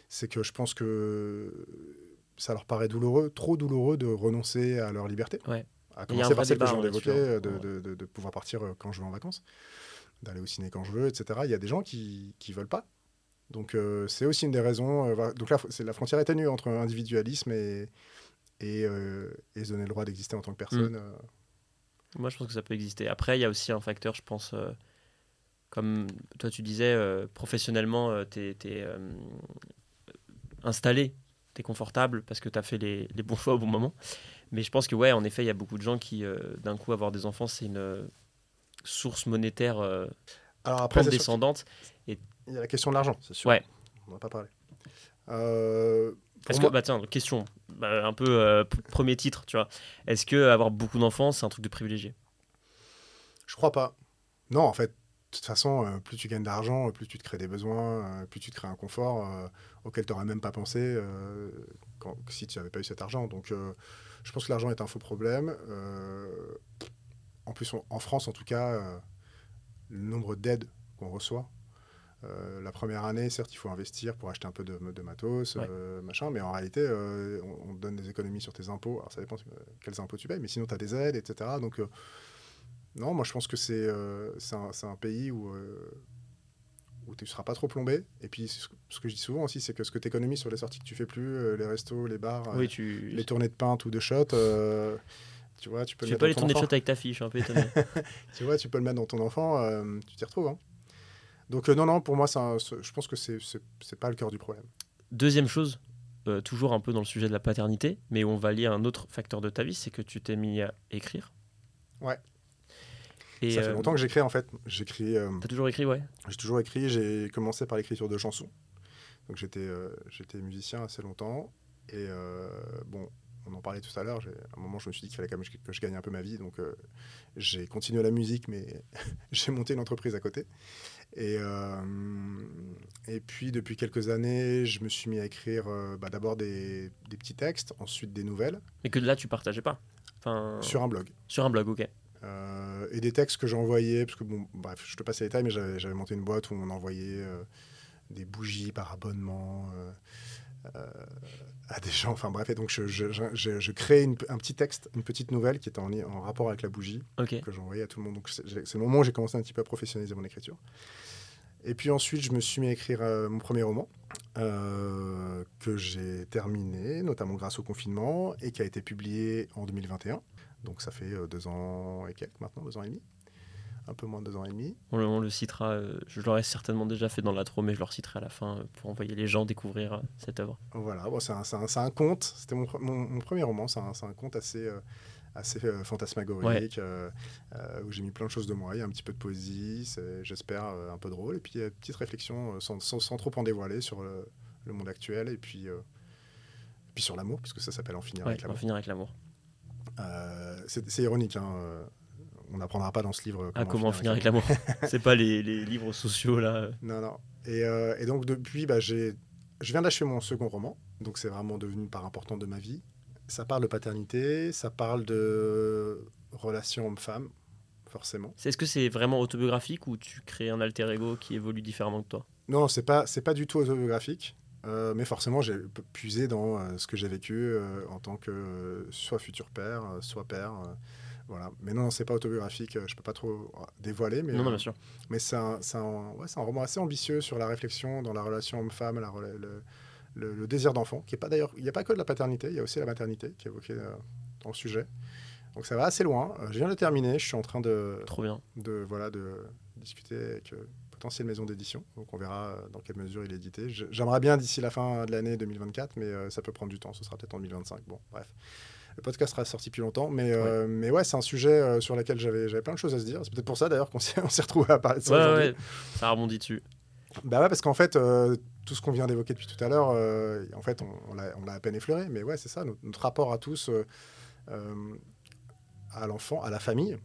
C'est que je pense que ça leur paraît douloureux, trop douloureux de renoncer à leur liberté. Ouais. À commencer par celle que j'en évoquais, de, de- de- de pouvoir partir euh, quand je veux en vacances, d'aller au ciné quand je veux, etc. Il y a des gens qui ne veulent pas. Donc euh, c'est aussi une des raisons. euh, donc là, c'est- la frontière est ténue entre individualisme et, et, euh, et se donner le droit d'exister en tant que personne. euh. Moi, je pense que ça peut exister. Après, il y a aussi un facteur, je pense, comme toi tu disais, euh, professionnellement, tu es, installé, tu es confortable parce que tu as fait les, les bons choix au bon moment. Mais je pense que, ouais, en effet, il y a beaucoup de gens qui, euh, d'un coup, avoir des enfants, c'est une euh, source monétaire euh, Alors après, descendante. qu'il y a la question de l'argent, c'est sûr. Ouais. On n'en a pas parlé. Euh, pour Est-ce moi- que, bah tiens, question, bah, un peu euh, premier titre, tu vois. Est-ce que avoir beaucoup d'enfants, c'est un truc de privilégié? Je crois pas. Non, en fait, de toute façon, euh, plus tu gagnes d'argent, plus tu te crées des besoins, euh, plus tu te crées un confort euh, auquel tu n'aurais même pas pensé euh, quand- si tu n'avais pas eu cet argent. Donc, euh, je pense que l'argent est un faux problème. Euh, en plus, on- en France, en tout cas, euh, le nombre d'aides qu'on reçoit. euh, la première année, certes, il faut investir pour acheter un peu de, de matos, Ouais. euh, machin, mais en réalité, euh, on, on te donne des économies sur tes impôts. Alors, ça dépend euh, quels impôts tu payes, mais sinon, tu as des aides, etc. Donc, euh, non, moi je pense que c'est euh, un, pays où, euh, où tu ne seras pas trop plombé. Et puis ce que, ce que je dis souvent aussi, c'est que ce que tu économises sur les sorties que tu fais plus, euh, les restos, les bars, Oui, tu. les tournées de pinte ou de shot, tu vois, tu peux Tu le fais pas les mettre tournées de shot avec ta fille, je suis un peu étonné. Tu vois, tu peux le mettre dans ton enfant, tu t'y retrouves. hein. Donc non, non, pour moi, un- je pense que c'est- c'est pas le cœur du problème. Deuxième chose, toujours un peu dans le sujet de la paternité, mais où on va lier un autre facteur de ta vie, c'est que tu t'es mis à écrire. Ouais. Et Ça fait longtemps que j'écris en fait. J'écris, euh, T'as toujours écrit, ouais. j'ai toujours écrit. J'ai commencé par l'écriture de chansons. Donc j'étais euh, j'étais musicien assez longtemps. Et euh, bon, on en parlait tout à l'heure. À un moment, je me suis dit qu'il fallait quand même que je, gagne un peu ma vie. Donc, euh, j'ai continué la musique, mais j'ai monté une entreprise à côté. Et, euh, et puis, depuis quelques années, je me suis mis à écrire euh, bah, d'abord des, des petits textes, ensuite des nouvelles Mais que là, tu partageais pas. Enfin, sur un blog. sur un blog, ok. Euh, et des textes que j'envoyais, parce que bon, bref, je te passe les détails, mais j'avais monté une boîte où on envoyait euh, des bougies par abonnement euh, à des gens. Enfin bref, et donc je, je, je, je- je créais une- un petit texte, une petite nouvelle qui était en, rapport avec la bougie Ok. que j'envoyais à tout le monde. Donc c'est le moment où j'ai commencé un petit peu à professionnaliser mon écriture. Et puis ensuite, je me suis mis à écrire euh, mon premier roman, euh, que j'ai terminé, notamment grâce au confinement, et qui a été publié en 2021. Donc ça fait euh, deux ans et quelques maintenant, deux ans et demi. Un peu moins de deux ans et demi. On, le- on le citera, euh, je l'aurais certainement déjà fait dans l'intro, mais je le reciterai à la fin euh, pour envoyer les gens découvrir euh, cette œuvre. Voilà, bon, c'est un, conte. C'était mon, pre- mon- mon premier roman. C'est un, conte assez, assez fantasmagorique où j'ai mis plein de choses de moi. Il y a un petit peu de poésie, j'espère un peu drôle. Et puis une petite réflexion sans, sans- sans trop en dévoiler sur le, le monde actuel et puis, et puis sur l'amour, puisque ça s'appelle En finir Ouais, avec l'amour. finir avec l'amour. Euh, c'est, ironique. Hein, euh, on n'apprendra pas dans ce livre Ah, comment finir avec l'amour C'est pas les, les livres sociaux là. Non, non. Et, euh, et donc, depuis, bah, je viens d'achever mon second roman. Donc, c'est vraiment devenu une part importante de ma vie. Ça parle de paternité, ça parle de relations homme-femme, forcément. Est-ce que c'est vraiment autobiographique ou tu crées un alter ego qui évolue différemment que toi? Non, c'est pas, c'est pas du tout autobiographique. Euh, mais forcément, j'ai puisé dans euh, ce que j'ai vécu euh, en tant que soit futur père, soit père. voilà. Mais non, c'est pas autobiographique. je peux pas trop dévoiler. Mais, Non, non, bien sûr. Mais c'est un, c'est un- ouais, c'est un roman assez ambitieux sur la réflexion dans la relation homme-femme, la le, le- le désir d'enfant, qui est pas d'ailleurs, il n'y a pas que de la paternité, il y a aussi la maternité qui est évoquée dans le sujet. Donc ça va assez loin. Je viens de terminer, je suis en train de, Trop bien. de, voilà, de discuter avec potentielle maison d'édition. Donc on verra euh, dans quelle mesure il est édité. J'aimerais bien d'ici la fin de l'année 2024, mais euh, ça peut prendre du temps. Ce sera peut-être en 2025. Bon, bref. Le podcast sera sorti plus longtemps, mais, euh, mais ouais, c'est un sujet sur lequel j'avais plein de choses à se dire. C'est peut-être pour ça d'ailleurs qu'on s'est retrouvé à parler de ça Ouais, aujourd'hui. ouais, ça rebondit dessus. Bah ouais, parce qu'en fait, euh, tout ce qu'on vient d'évoquer depuis tout à l'heure, euh, en fait, on, on l'a à peine effleuré, mais ouais, c'est ça, notre, notre rapport à tous, euh, à l'enfant, à la famille.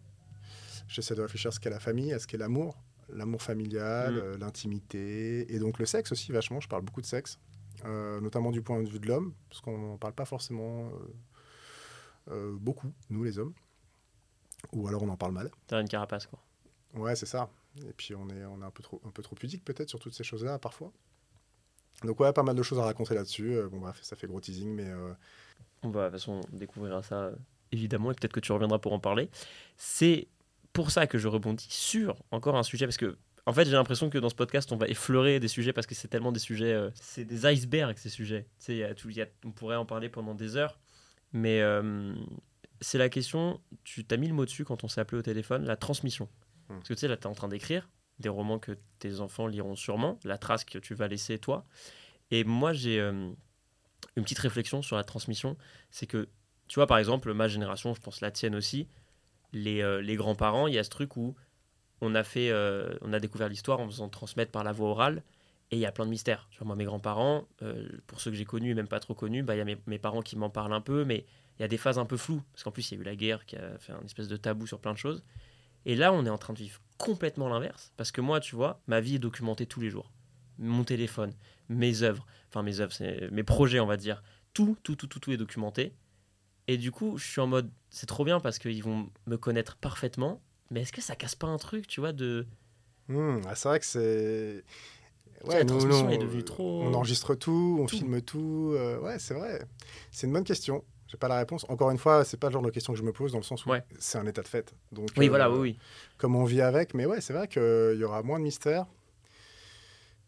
J'essaie de réfléchir à ce qu'est la famille, à ce qu'est l'amour, l'amour familial, Mm. euh, l'intimité, et donc le sexe aussi, vachement. Je parle beaucoup de sexe, euh, notamment du point de vue de l'homme, parce qu'on n'en parle pas forcément euh, beaucoup, nous les hommes. Ou alors on en parle mal. T'as une carapace, quoi. Ouais, c'est ça. Et puis on est, on est un, peu trop, un peu trop pudique peut-être sur toutes ces choses-là parfois. Donc ouais, pas mal de choses à raconter là-dessus. Bon bref, ça fait gros teasing, mais On va, de toute façon, on découvrira ça évidemment, et peut-être que tu reviendras pour en parler. C'est pour ça que je rebondis sur encore un sujet, parce que, en fait, j'ai l'impression que dans ce podcast, on va effleurer des sujets, parce que c'est tellement des sujets, euh, c'est des icebergs, ces sujets. Tu sais, il y a tout- il y a- on pourrait en parler pendant des heures, mais euh, c'est la question, tu t'as mis le mot dessus quand on s'est appelé au téléphone, la transmission. Hmm. Parce que tu sais, là, tu es en train d'écrire des romans que tes enfants liront sûrement, la trace que tu vas laisser toi. Et moi, j'ai euh, une petite réflexion sur la transmission c'est que, tu vois, par exemple, ma génération, je pense la tienne aussi, les, euh, les grands-parents, il y a ce truc où on a, fait, euh, on a découvert l'histoire en faisant transmettre par la voie orale, et il y a plein de mystères. Moi, mes grands-parents, euh, pour ceux que j'ai connus et même pas trop connus, bah, il y a mes, mes parents qui m'en parlent un peu, mais il y a des phases un peu floues, parce qu'en plus, il y a eu la guerre qui a fait un espèce de tabou sur plein de choses. Et là, on est en train de vivre complètement l'inverse, parce que moi, tu vois, ma vie est documentée tous les jours. Mon téléphone, mes œuvres, enfin mes œuvres, mes projets, on va dire, tout, tout, tout, tout, tout est documenté. Et du coup, je suis en mode, c'est trop bien parce qu'ils vont me connaître parfaitement. Mais est-ce que ça casse pas un truc, tu vois, de. ah, c'est vrai que c'est. la transmission est devenue trop- On enregistre tout, on Tout. filme tout. euh, ouais, c'est vrai. C'est une bonne question. J'ai pas la réponse. Encore une fois, c'est pas le genre de question que je me pose dans le sens où Ouais. c'est un état de fait. Donc, Oui, euh, voilà, oui, oui. comme on vit avec. Mais ouais, c'est vrai qu'il y aura moins de mystères.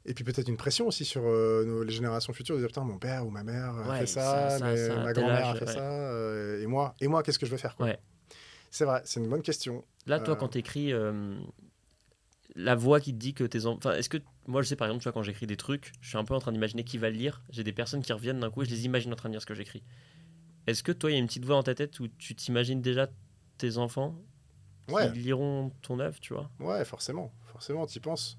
Et puis peut-être une pression aussi sur euh, nos- les générations futures de dire putain mon père ou ma mère a Ouais, fait ça, ça, ça, mais ça, ma grand-mère a fait ouais. ça euh, et moi et moi qu'est-ce que je vais faire quoi Ouais. C'est vrai, c'est une bonne question. Là, toi, Euh. quand t'écris, euh, la voix qui te dit que tes enfants. Est-ce que. Moi, je sais, par exemple, tu vois, quand j'écris des trucs, je suis un peu en train d'imaginer qui va le lire. J'ai des personnes qui reviennent d'un coup et je les imagine en train de lire ce que j'écris. Est-ce que toi, il y a une petite voix dans ta tête où tu t'imagines déjà tes enfants qui liront ton œuvre, tu vois? Ouais, forcément, forcément, t'y penses.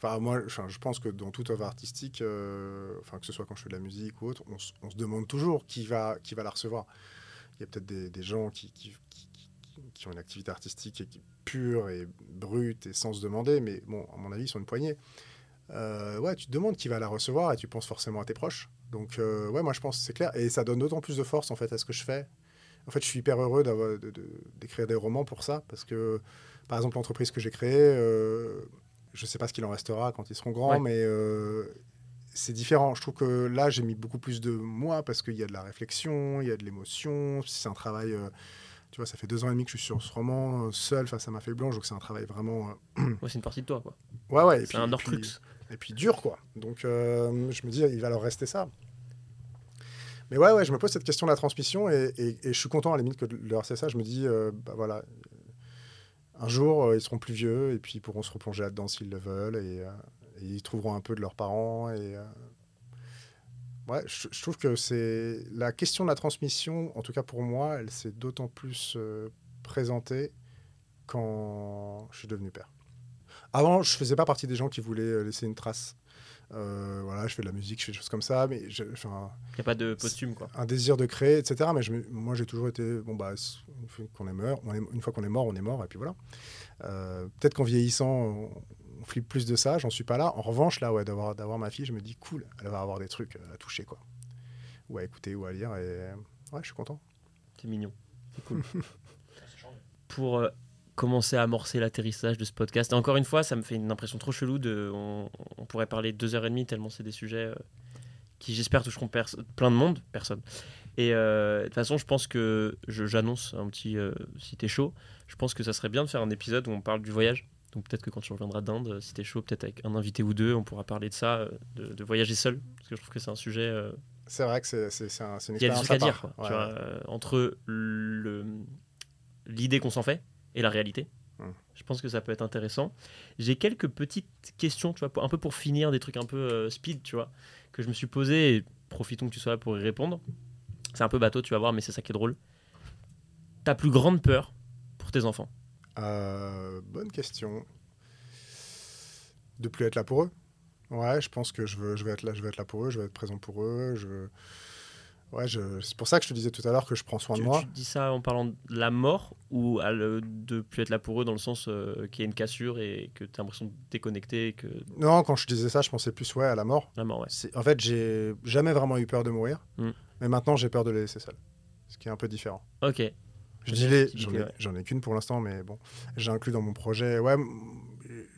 Enfin, moi, je pense que dans toute œuvre artistique, euh, enfin, que ce soit quand je fais de la musique ou autre, on, se demande toujours qui va, qui va la recevoir. Il y a peut-être des, gens qui, qui, ont une activité artistique pure et brute et sans se demander, mais bon, à mon avis, ils sont une poignée. Euh, ouais, tu te demandes qui va la recevoir et tu penses forcément à tes proches. Donc, euh, ouais, moi, je pense c'est clair. Et ça donne d'autant plus de force, en fait, à ce que je fais. En fait, je suis hyper heureux d'avoir- de- de- d'écrire des romans pour ça, parce que, par exemple, l'entreprise que j'ai créée, je ne sais pas ce qu'il en restera quand ils seront grands, Ouais. mais euh, c'est différent. Je trouve que là, j'ai mis beaucoup plus de moi parce qu'il y a de la réflexion, il y a de l'émotion. C'est un travail. euh, tu vois, ça fait deux ans et demi que je suis sur ce roman euh, seul face à ma feuille blanche, donc c'est un travail vraiment. euh, Ouais, c'est une partie de toi, quoi. Ouais, ouais. et C'est un et Horcrux. puis- Et puis dur, quoi. Donc, je me dis, il va leur rester ça. Mais ouais, ouais, je me pose cette question de la transmission et, et- et je suis content à la limite que de leur rester ça. Je me dis, bah voilà, un jour, euh, ils seront plus vieux et puis ils pourront se replonger là-dedans s'ils le veulent et, euh, ils trouveront un peu de leurs parents. Et, euh, ouais, je, trouve que c'est la question de la transmission, en tout cas pour moi, elle s'est d'autant plus présentée quand je suis devenu père. Avant, je faisais pas partie des gens qui voulaient laisser une trace. Euh, voilà, je fais de la musique, je fais des choses comme ça, mais Il n'y a pas de posthume, quoi. un désir de créer, etc. Mais je moi, j'ai toujours été bon bah une fois qu'on est mort, on est- une fois qu'on est mort, on est mort, et puis voilà. Euh, Peut-être qu'en vieillissant, on, on flippe plus de ça. J'en suis pas là. En revanche, là, ouais, d'avoir d'avoir ma fille, je me dis cool, elle va avoir des trucs à toucher, quoi, ou à écouter, ou à lire, et ouais, je suis content. C'est mignon. C'est cool. Pour euh, commencer à amorcer l'atterrissage de ce podcast. Et encore une fois, ça me fait une impression trop chelou. De, on, on pourrait parler deux heures et demie tellement c'est des sujets euh, qui, j'espère, toucheront plein de monde, personne. Et euh, de toute façon, je pense que j'annonce un petit, euh, si t'es chaud, je pense que ça serait bien de faire un épisode où on parle du voyage. Donc peut-être que quand tu reviendras d'Inde, si t'es chaud, peut-être avec un invité ou deux, on pourra parler de ça, euh, de, de voyager seul. Parce que je trouve que c'est un sujet C'est vrai que c'est un- une il y a des expérience trucs à dire quoi, tu Ouais, vois, entre l'idée qu'on s'en fait et la réalité. Hmm. Je pense que ça peut être intéressant. J'ai quelques petites questions, tu vois, un peu pour finir, des trucs un peu euh, speed, tu vois, que je me suis posé. Et profitons que tu sois là pour y répondre. C'est un peu bateau, tu vas voir, mais c'est ça qui est drôle. Ta plus grande peur pour tes enfants? Euh, bonne question. De plus être là pour eux? Ouais, je pense que je veux, je vais être là, je vais être là pour eux, je vais être présent pour eux. Je... Ouais, c'est pour ça que je te disais tout à l'heure que je prends soin tu, de moi. tu dis ça en parlant de la mort ou à le- de plus être là pour eux dans le sens euh, qu'il y a une cassure et que tu as l'impression de déconnecter et que Non, quand je disais ça, je pensais plus ouais à la mort. la mort, ouais. C'est- En fait, j'ai jamais vraiment eu peur de mourir, Mm. mais maintenant j'ai peur de les laisser seuls, ce qui est un peu différent. Ok. Je dis les, j'en ai, ouais. j'en ai qu'une pour l'instant, mais bon, j'ai inclus dans mon projet. Ouais,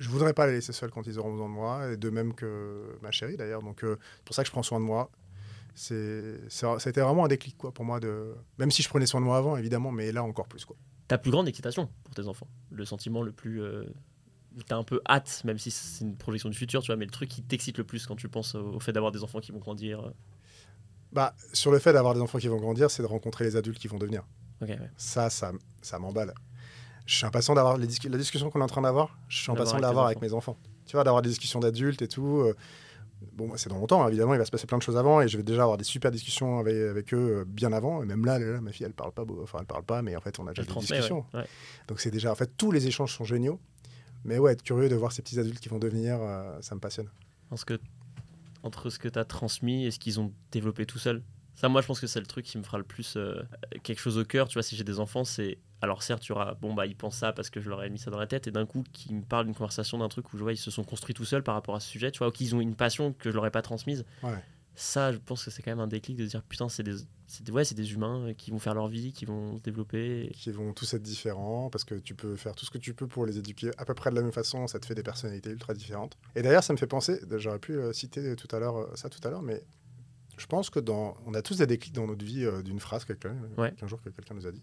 je voudrais pas les laisser seuls quand ils auront besoin de moi, et de même que ma chérie d'ailleurs. Donc euh, c'est pour ça que je prends soin de moi. Été vraiment un déclic quoi pour moi de, même si je prenais soin de moi avant évidemment, mais là encore plus quoi. ta plus grande excitation pour tes enfants? Le sentiment le plus. Euh, T'as un peu hâte, même si c'est une projection du futur, tu vois, mais le truc qui t'excite le plus quand tu penses au fait d'avoir des enfants qui vont grandir. euh? Bah sur le fait d'avoir des enfants qui vont grandir, c'est de rencontrer les adultes qui vont devenir. Ouais. Ça, ça, ça m'emballe. Je suis impatient d'avoir la discussion qu'on est en train d'avoir. Je suis D'avoir impatient de avec avec mes enfants. Tu vois, d'avoir des discussions d'adultes et tout. euh, Bon, c'est dans longtemps, hein, évidemment, il va se passer plein de choses avant et je vais déjà avoir des super discussions avec, avec eux euh, bien avant. Et même là, là, ma fille, elle parle pas, enfin, elle parle pas, mais en fait, on a déjà des discussions. ouais. Ouais. Donc c'est déjà, en fait, tous les échanges sont géniaux. Mais ouais, être curieux de voir ces petits adultes qui vont devenir, euh, ça me passionne. Parce que entre ce que tu as transmis et ce qu'ils ont développé tout seuls. Ça, moi, je pense que c'est le truc qui me fera le plus euh, quelque chose au cœur. Tu vois, si j'ai des enfants, c'est. Alors, certes, tu auras. Bon, bah, ils pensent ça parce que je leur ai mis ça dans la tête. Et d'un coup, qu'ils me parlent d'une conversation, d'un truc où je vois, ils se sont construits tout seuls par rapport à ce sujet. Tu vois, ou qu'ils ont une passion que je leur ai pas transmise. Ouais. Ça, je pense que c'est quand même un déclic de dire putain, c'est des, des, ouais, c'est des humains euh, qui vont faire leur vie, qui vont se développer. Qui vont tous être différents parce que tu peux faire tout ce que tu peux pour les éduquer à peu près de la même façon. Ça te fait des personnalités ultra différentes. Et d'ailleurs, ça me fait penser, j'aurais pu euh, citer tout à l'heure euh, ça tout à l'heure, mais je pense que dans, on a tous des déclics dans notre vie euh, d'une phrase quelqu'un, euh, Ouais. qu'un jour que quelqu'un nous a dit.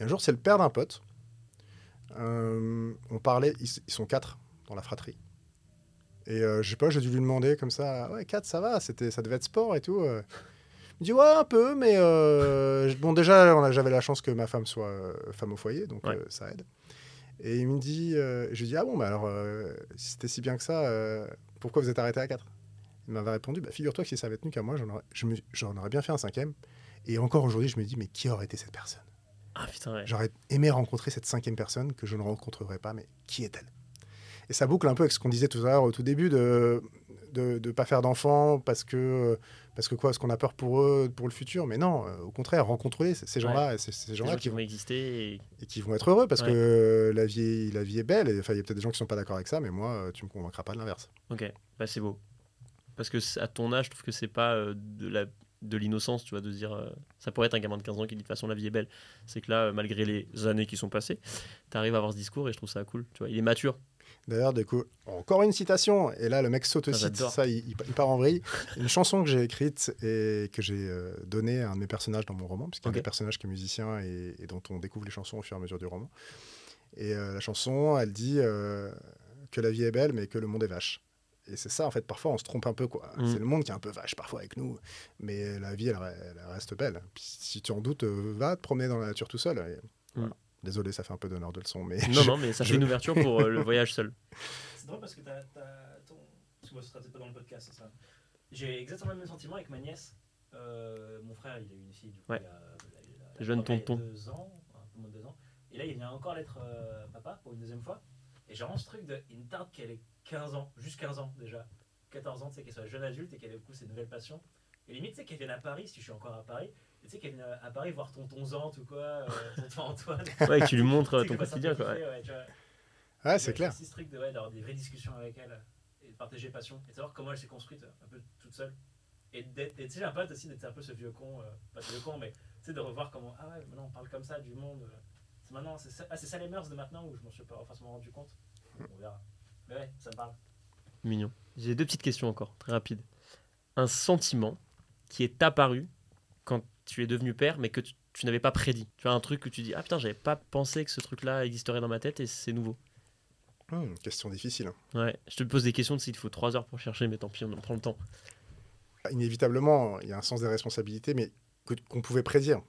Et un jour, c'est le père d'un pote. Euh, on parlait, ils, ils sont quatre dans la fratrie. Et euh, je sais pas, j'ai dû lui demander comme ça, ouais, quatre, ça va, c'était, ça devait être sport et tout. Il me dit, ouais, un peu, mais bon, déjà, on a- j'avais la chance que ma femme soit femme au foyer, donc Ouais. ça aide. Et il me dit, je lui dis, ah bon, bah alors, si c'était si bien que ça, pourquoi vous êtes arrêté à 4 Il m'avait répondu, bah, figure-toi que si ça avait tenu qu'à moi, j'en aurais, je me- j'en aurais bien fait un cinquième. Et encore aujourd'hui, je me dis, mais qui aurait été cette personne? Ah putain, ouais. J'aurais aimé rencontrer cette cinquième personne que je ne rencontrerai pas, mais qui est-elle? Et ça boucle un peu avec ce qu'on disait tout à l'heure au tout début de de ne pas faire d'enfants parce que parce que quoi, est-ce qu'on a peur pour eux, pour le futur Mais non, euh, au contraire, rencontrez ces gens-là, ouais. ces, ces gens-là qui, vont exister et... et... qui vont être heureux parce ouais. que la vie, la vie est belle. Enfin, il y a peut-être des gens qui sont pas d'accord avec ça, mais moi, tu me convaincras pas de l'inverse. Ok, bah c'est beau. Parce que à ton âge, je trouve que c'est pas euh, de la de l'innocence, tu vois, de se dire euh, ça pourrait être un gamin de 15 ans qui dit de toute façon la vie est belle. C'est que là, malgré les années qui sont passées, tu arrives à avoir ce discours et je trouve ça cool. Tu vois, il est mature. D'ailleurs, du coup, encore une citation. Et là, le mec s'autocite, ah, ça, il, il, part en vrille. Une chanson que j'ai écrite et que j'ai euh, donnée à un de mes personnages dans mon roman, puisqu'il y a okay. un des personnages qui est musicien et, et, dont on découvre les chansons au fur et à mesure du roman. Et euh, la chanson, elle dit euh, que la vie est belle, mais que le monde est vache. Et c'est ça, en fait, parfois, on se trompe un peu, quoi. Mm. C'est le monde qui est un peu vache, parfois, avec nous. Mais la vie, elle, elle reste belle. Puis, si tu en doutes, euh, va te promener dans la nature tout seul. Et, voilà. Mm. Désolé, ça fait un peu d'honneur de leçon, mais... Non, non, mais ça je- fait une ouverture pour euh, le voyage seul. C'est drôle parce que t'as, t'as ton. Parce que moi, ce sera peut-être pas dans le podcast, c'est ça. J'ai exactement le même sentiment avec ma nièce. Euh, mon frère, il a eu une fille, du coup, Ouais. il a, il a- il a- Jeune il y a tonton. deux ans, un peu moins de deux ans. Et là, il vient encore l'être euh, papa pour une deuxième fois. Et j'ai vraiment ce truc de. Il me tarde qu'elle ait 15 ans, juste 15 ans déjà. 14 ans, tu sais, qu'elle soit jeune adulte et qu'elle ait du coup ses nouvelles passions. Et limite, tu sais, qu'elle vienne à Paris, si je suis encore à Paris. Et tu sais, qu'elle vienne à Paris voir tonton Zant ou quoi, euh, tonton Antoine. Ouais, que tu lui montres euh, ton quotidien, quoi. ouais, tu vois. Ouais, c'est clair. aussi ce truc de, ouais, d'avoir des vraies discussions avec elle et de partager passion et de savoir comment elle s'est construite euh, un peu toute seule. Et tu sais, j'ai un pote aussi d'être un peu ce vieux con, euh, pas ce vieux con, mais tu sais, de revoir comment, ah ouais, maintenant on parle comme ça du monde. euh, C'est maintenant, c'est ça, ah, c'est ça les mœurs de maintenant où je m'en suis pas forcément rendu compte? On verra. Mais ouais, ça me parle. Mignon. J'ai deux petites questions encore, très rapides. Un sentiment qui est apparu quand tu es devenu père, mais que tu, tu n'avais pas prédit. Tu as un truc que tu dis Ah putain, j'avais pas pensé que ce truc-là existerait dans ma tête et c'est nouveau. Hum, question difficile. Ouais, je te pose des questions, tu sais, il te faut trois heures pour chercher, mais tant pis, on en prend le temps. Inévitablement, il y a un sens des responsabilités, mais que- qu'on pouvait prédire.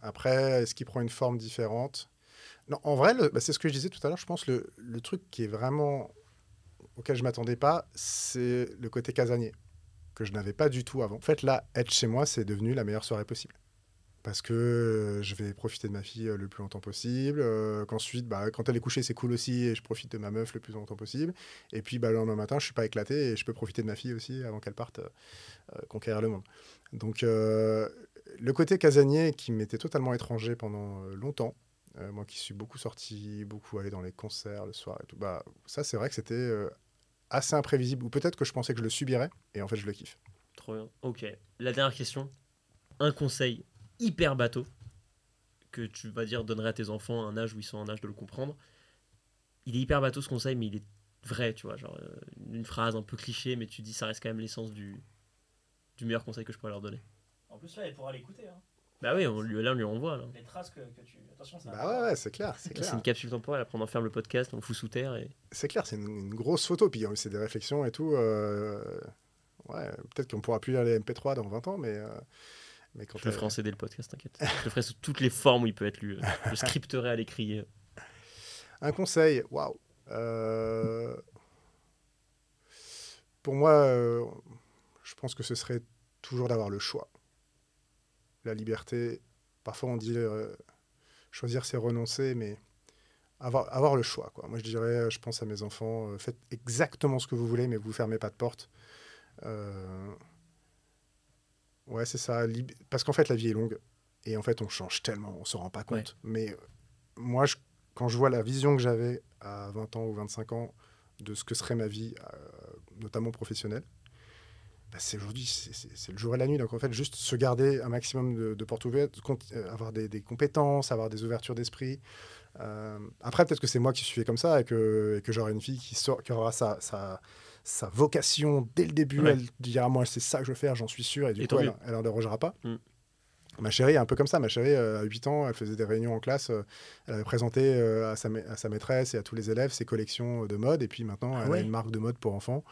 Après, est-ce qu'il prend une forme différente? En vrai, bah, c'est ce que je disais tout à l'heure. Je pense le, le truc qui est vraiment auquel je m'attendais pas, c'est le côté casanier que je n'avais pas du tout avant. En fait, là, être chez moi, c'est devenu la meilleure soirée possible. Parce que euh, je vais profiter de ma fille euh, le plus longtemps possible. euh, qu'ensuite, bah, quand elle est couchée, c'est cool aussi et je profite de ma meuf le plus longtemps possible. Et puis, bah, le lendemain matin, je suis pas éclaté et je peux profiter de ma fille aussi avant qu'elle parte conquérir le monde. Donc, le côté casanier qui m'était totalement étranger pendant longtemps, euh, moi qui suis beaucoup sorti, beaucoup allé dans les concerts le soir et tout, bah, ça, c'est vrai que c'était euh, assez imprévisible. Ou peut-être que je pensais que je le subirais et en fait, je le kiffe. Trop bien. Ok. La dernière question. Un conseil hyper bateau que tu vas dire donnerais à tes enfants à un âge où ils sont en âge de le comprendre. Il est hyper bateau ce conseil, mais il est vrai, tu vois. Genre euh, une phrase un peu cliché, mais tu dis ça reste quand même l'essence du, du meilleur conseil que je pourrais leur donner. En plus, là, elle pourra l'écouter. Hein. Bah oui, on lui, là on lui envoie. Là. Les traces que, que tu. Attention, ça. Bah ouais, ouais, c'est clair, c'est C'est une capsule temporelle, après on enferme le podcast, on le fout sous terre et. C'est clair, c'est une, une grosse photo. Puis euh, c'est des réflexions et tout. euh, Ouais, peut-être qu'on pourra plus lire les MP3 dans 20 ans, mais. euh, mais quand Je le ferai en CD le podcast, t'inquiète. Je le ferai sous toutes les formes où il peut être lu. Je le scripterai à l'écrit. Un conseil, waouh. Euh, Pour moi, euh, je pense que ce serait toujours d'avoir le choix. La liberté, parfois on dit euh, choisir c'est renoncer, mais avoir, avoir le choix. Quoi. Moi je dirais, je pense à mes enfants, euh, faites exactement ce que vous voulez, mais vous fermez pas de porte. Euh, Ouais, c'est ça. lib- Parce qu'en fait, la vie est longue. Et en fait, on change tellement, on se rend pas compte. Mais euh, moi, je- quand je vois la vision que j'avais à 20 ans ou 25 ans de ce que serait ma vie, euh, notamment professionnelle, bah, c'est aujourd'hui, c'est- le jour et la nuit. Donc en fait, juste se garder un maximum de, de portes ouvertes, euh, avoir des, des compétences, avoir des ouvertures d'esprit. Euh, après, peut-être que c'est moi qui suis fait comme ça et que, et que j'aurai une fille qui, sort, qui aura sa, sa, sa vocation dès le début. Ouais. Elle dira, moi, c'est ça que je veux faire, j'en suis sûr. Et du Et coup, elle, elle en dérogera pas. Mm. Ma chérie est un peu comme ça. Ma chérie, euh, à 8 ans, elle faisait des réunions en classe. euh, elle avait présenté euh, à, sa, ma- à sa maîtresse et à tous les élèves ses collections de mode. Et puis maintenant, Ah elle ouais. a une marque de mode pour enfants.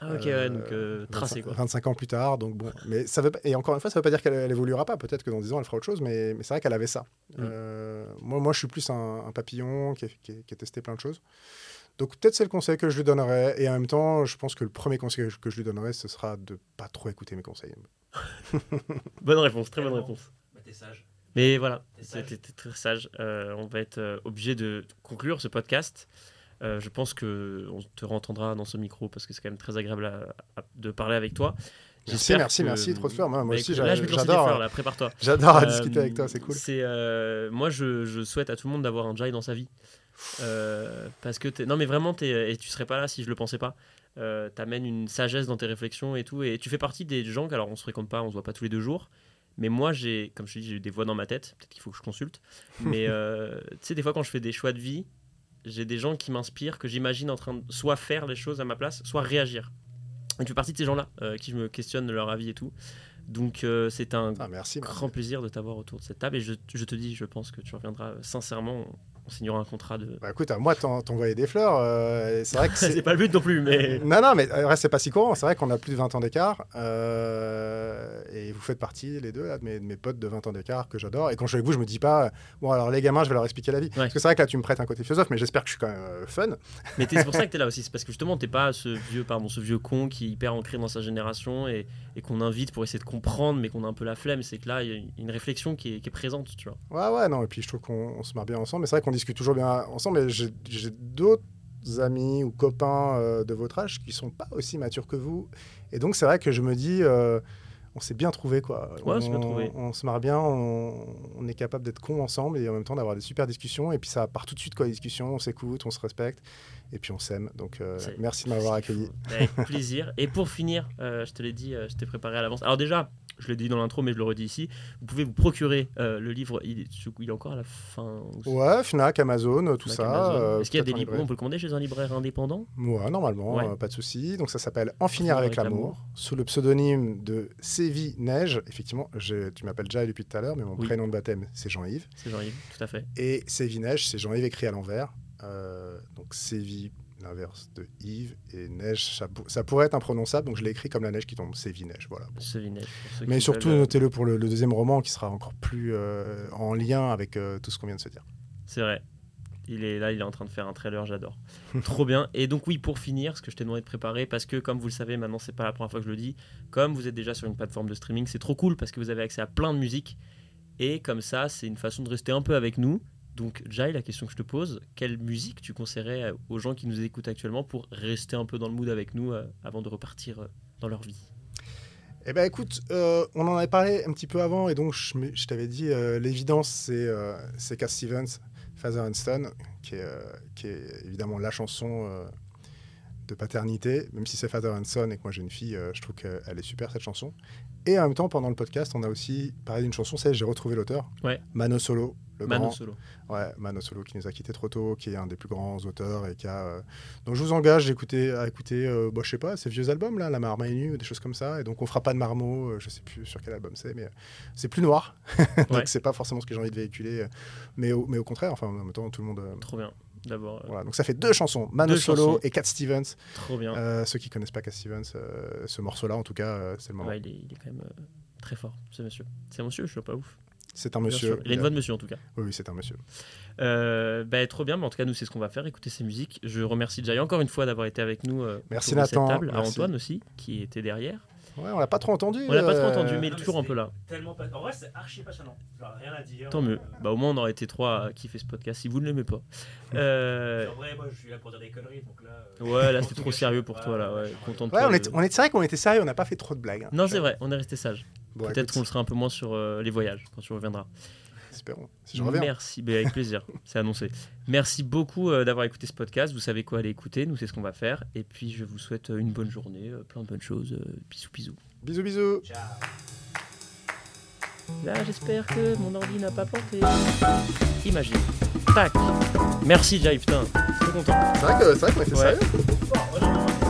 Ah ok, Euh, ouais, donc euh, tracé 25, quoi. 25 ans plus tard, donc bon. Mais ça veut et encore une fois, ça veut pas dire qu'elle elle évoluera pas. Peut-être que dans 10 ans, elle fera autre chose, mais, mais c'est vrai qu'elle avait ça. Mm. Euh, moi, moi, je suis plus un, un papillon qui, a- qui a- qui a testé plein de choses. Donc peut-être c'est le conseil que je lui donnerais. Et en même temps, je pense que le premier conseil que je, que je lui donnerais, ce sera de pas trop écouter mes conseils. Bonne réponse, très bonne réponse. Bah, t'es sage. Mais voilà, c'était très sage. Euh, on va être euh, obligé de conclure ce podcast. Euh, je pense que on te entendra dans ce micro parce que c'est quand même très agréable à- à- de parler avec toi. Merci, merci, que- merci, trop de fleurs. Moi, moi Bah, aussi, j'adore. là, prépare-toi. J'adore Euh, discuter avec toi, c'est cool. C'est euh, moi je, je souhaite à tout le monde d'avoir un Jai dans sa vie parce que t'es- non mais vraiment t'es- et tu serais pas là si je le pensais pas. T'amènes une sagesse dans tes réflexions et tout et tu fais partie des gens alors on se fréquente pas, on se voit pas tous les deux jours. Mais moi, j'ai, comme je te dis, j'ai eu des voix dans ma tête. Peut-être qu'il faut que je consulte. Mais tu sais, des fois, quand je fais des choix de vie, j'ai des gens qui m'inspirent, que j'imagine en train de soit faire les choses à ma place, soit réagir. Et tu fais partie de ces gens-là, euh, qui je me questionne de leur avis et tout. Donc, euh, c'est un Ah, merci. merci. grand plaisir de t'avoir autour de cette table. Et je, je te dis, je pense que tu reviendras sincèrement. On signera un contrat de. Bah écoute, à moi t'en- t'envoyer des fleurs, euh, c'est vrai que c'est pas le but non plus, mais. Non, non, mais euh, c'est pas si courant. C'est vrai qu'on a plus de 20 ans d'écart. euh, et vous faites partie, les deux, là, de, mes, de mes potes de 20 ans d'écart que j'adore. Et quand je suis avec vous, je me dis pas, bon, alors les gamins, je vais leur expliquer la vie. Parce que c'est vrai que là, tu me prêtes un côté philosophe, mais j'espère que je suis quand même euh, fun. Mais c'est pour ça que t'es là aussi. C'est parce que justement, t'es pas ce vieux, pardon, ce vieux con qui est hyper ancré dans sa génération et, et qu'on invite pour essayer de comprendre, mais qu'on a un peu la flemme. C'est que là, il y a une réflexion qui est, qui est présente, tu vois. Ouais, ouais, non. Et puis je trouve qu'on on se marre bien ensemble. Mais c'est vrai qu'on discute toujours bien ensemble. Mais j'ai d'autres amis ou copains euh, de votre âge qui sont pas aussi matures que vous. Et donc, c'est vrai que je me dis. euh, on s'est bien trouvé quoi. Ouais, on on, s'est bien trouvé. on se marre bien, on, on est capable d'être con ensemble et en même temps d'avoir des super discussions. Et puis ça part tout de suite quoi, les discussions, on s'écoute, on se respecte et puis on s'aime. Donc euh, merci de m'avoir accueilli. Avec plaisir. Et pour finir, je te l'ai dit, je t'ai préparé à l'avance. Alors déjà, je l'ai dit dans l'intro, mais je le redis ici. Vous pouvez vous procurer euh, le livre. Il est, il est encore à la fin. ou- Ouais, Fnac, Amazon, tout Fnac, ça. Euh, Est-ce qu'il y a des librairie. On peut le commander chez un libraire indépendant? Ouais, normalement, Ouais. euh, pas de souci. Donc ça s'appelle En finir avec l'amour, sous le pseudonyme de Sévi Neige. Effectivement, je- tu m'appelles Jai depuis tout à l'heure, mais mon Oui. prénom de baptême, c'est Jean-Yves. C'est Jean-Yves, tout à fait. Et Sévi Neige, c'est Jean-Yves écrit à l'envers. Donc Sévi, l'inverse de Yves, et Neige, ça, pour- ça pourrait être imprononçable, donc je l'ai écrit comme la neige qui tombe, Sévi Neige, voilà. Ceux Mais surtout, veulent, euh, notez-le pour le, le deuxième roman qui sera encore plus euh, en lien avec euh, tout ce qu'on vient de se dire. C'est vrai. Il est là, il est en train de faire un trailer, j'adore. Trop bien. Et donc oui, pour finir, ce que je t'ai demandé de préparer, parce que comme vous le savez, maintenant c'est pas la première fois que je le dis, comme vous êtes déjà sur une plateforme de streaming, c'est trop cool parce que vous avez accès à plein de musique. Et comme ça, c'est une façon de rester un peu avec nous. Donc Jai, la question que je te pose, quelle musique tu conseillerais euh, aux gens qui nous écoutent actuellement pour rester un peu dans le mood avec nous euh, avant de repartir euh, dans leur vie? Eh ben écoute, euh, on en avait parlé un petit peu avant et donc je, t'avais dit euh, l'évidence c'est euh, Cat Stevens, Father and Son, qui est, qui est évidemment la chanson de paternité, même si c'est Father and Son et que moi j'ai une fille, je trouve qu'elle est super cette chanson. Et en même temps, pendant le podcast, on a aussi parlé d'une chanson, c'est j'ai retrouvé l'auteur, Ouais. Mano Solo, le Mano grand, Solo. Ouais, Mano Solo qui nous a quitté trop tôt, qui est un des plus grands auteurs et qui a. euh, Donc je vous engage à écouter, euh, bah, je sais pas, ces vieux albums là, La ou des choses comme ça. Et donc on fera pas de marmot, euh, je sais plus sur quel album c'est, mais euh, c'est plus noir. donc Ouais. c'est pas forcément ce que j'ai envie de véhiculer, mais au, mais au contraire, enfin en même temps tout le monde. Trop bien. D'abord, voilà. Donc ça fait deux chansons, Mano Deux Solo chansons. et Cat Stevens. trop bien. Ceux qui connaissent pas Cat Stevens, ce morceau-là en tout cas, c'est le moment. Ouais, il, est, il est quand même très fort, ce monsieur. C'est monsieur, je suis pas ouf. C'est un monsieur. Il a une voix de monsieur en tout cas. Oui, oui, c'est un monsieur. Euh, bah, trop bien, mais en tout cas, nous, c'est ce qu'on va faire, écouter ces musiques. Je remercie Jai encore une fois d'avoir été avec nous. euh, Merci, de cette Nathan. table. À Merci. Antoine aussi, qui était derrière. Ouais, on l'a pas trop entendu. On l'a pas trop euh, entendu, mais il est Non, mais toujours un peu là. Tellement pas... En vrai, c'est archi passionnant. Genre, rien à dire. Tant mieux. Euh, Bah, au moins, on aurait été trois à kiffer ce podcast si vous ne l'aimez pas. Euh, En vrai, moi, je suis là pour dire des conneries, donc là. euh, Ouais, là, c'était trop sérieux pour toi, là. Ouais, content de Ouais, toi. on le- est, on est, c'est vrai qu'on était sérieux, on n'a pas fait trop de blagues. hein. Non, c'est vrai, on est resté sage. Bon, Peut-être qu'on le sera un peu moins sur euh, les voyages quand tu reviendras. Espérons. Si je reviens. Merci, bah, avec plaisir, c'est annoncé. Merci beaucoup euh, d'avoir écouté ce podcast. Vous savez quoi aller écouter, nous c'est ce qu'on va faire. Et puis je vous souhaite euh, une bonne journée, plein de bonnes choses. bisous, bisous. Bisous, bisous. Ciao. Là, j'espère que mon ordi n'a pas planté. Imagine. Tac. Merci, Jai, putain. Trop content. C'est vrai que- c'est vrai qu'on était Ouais. sérieux.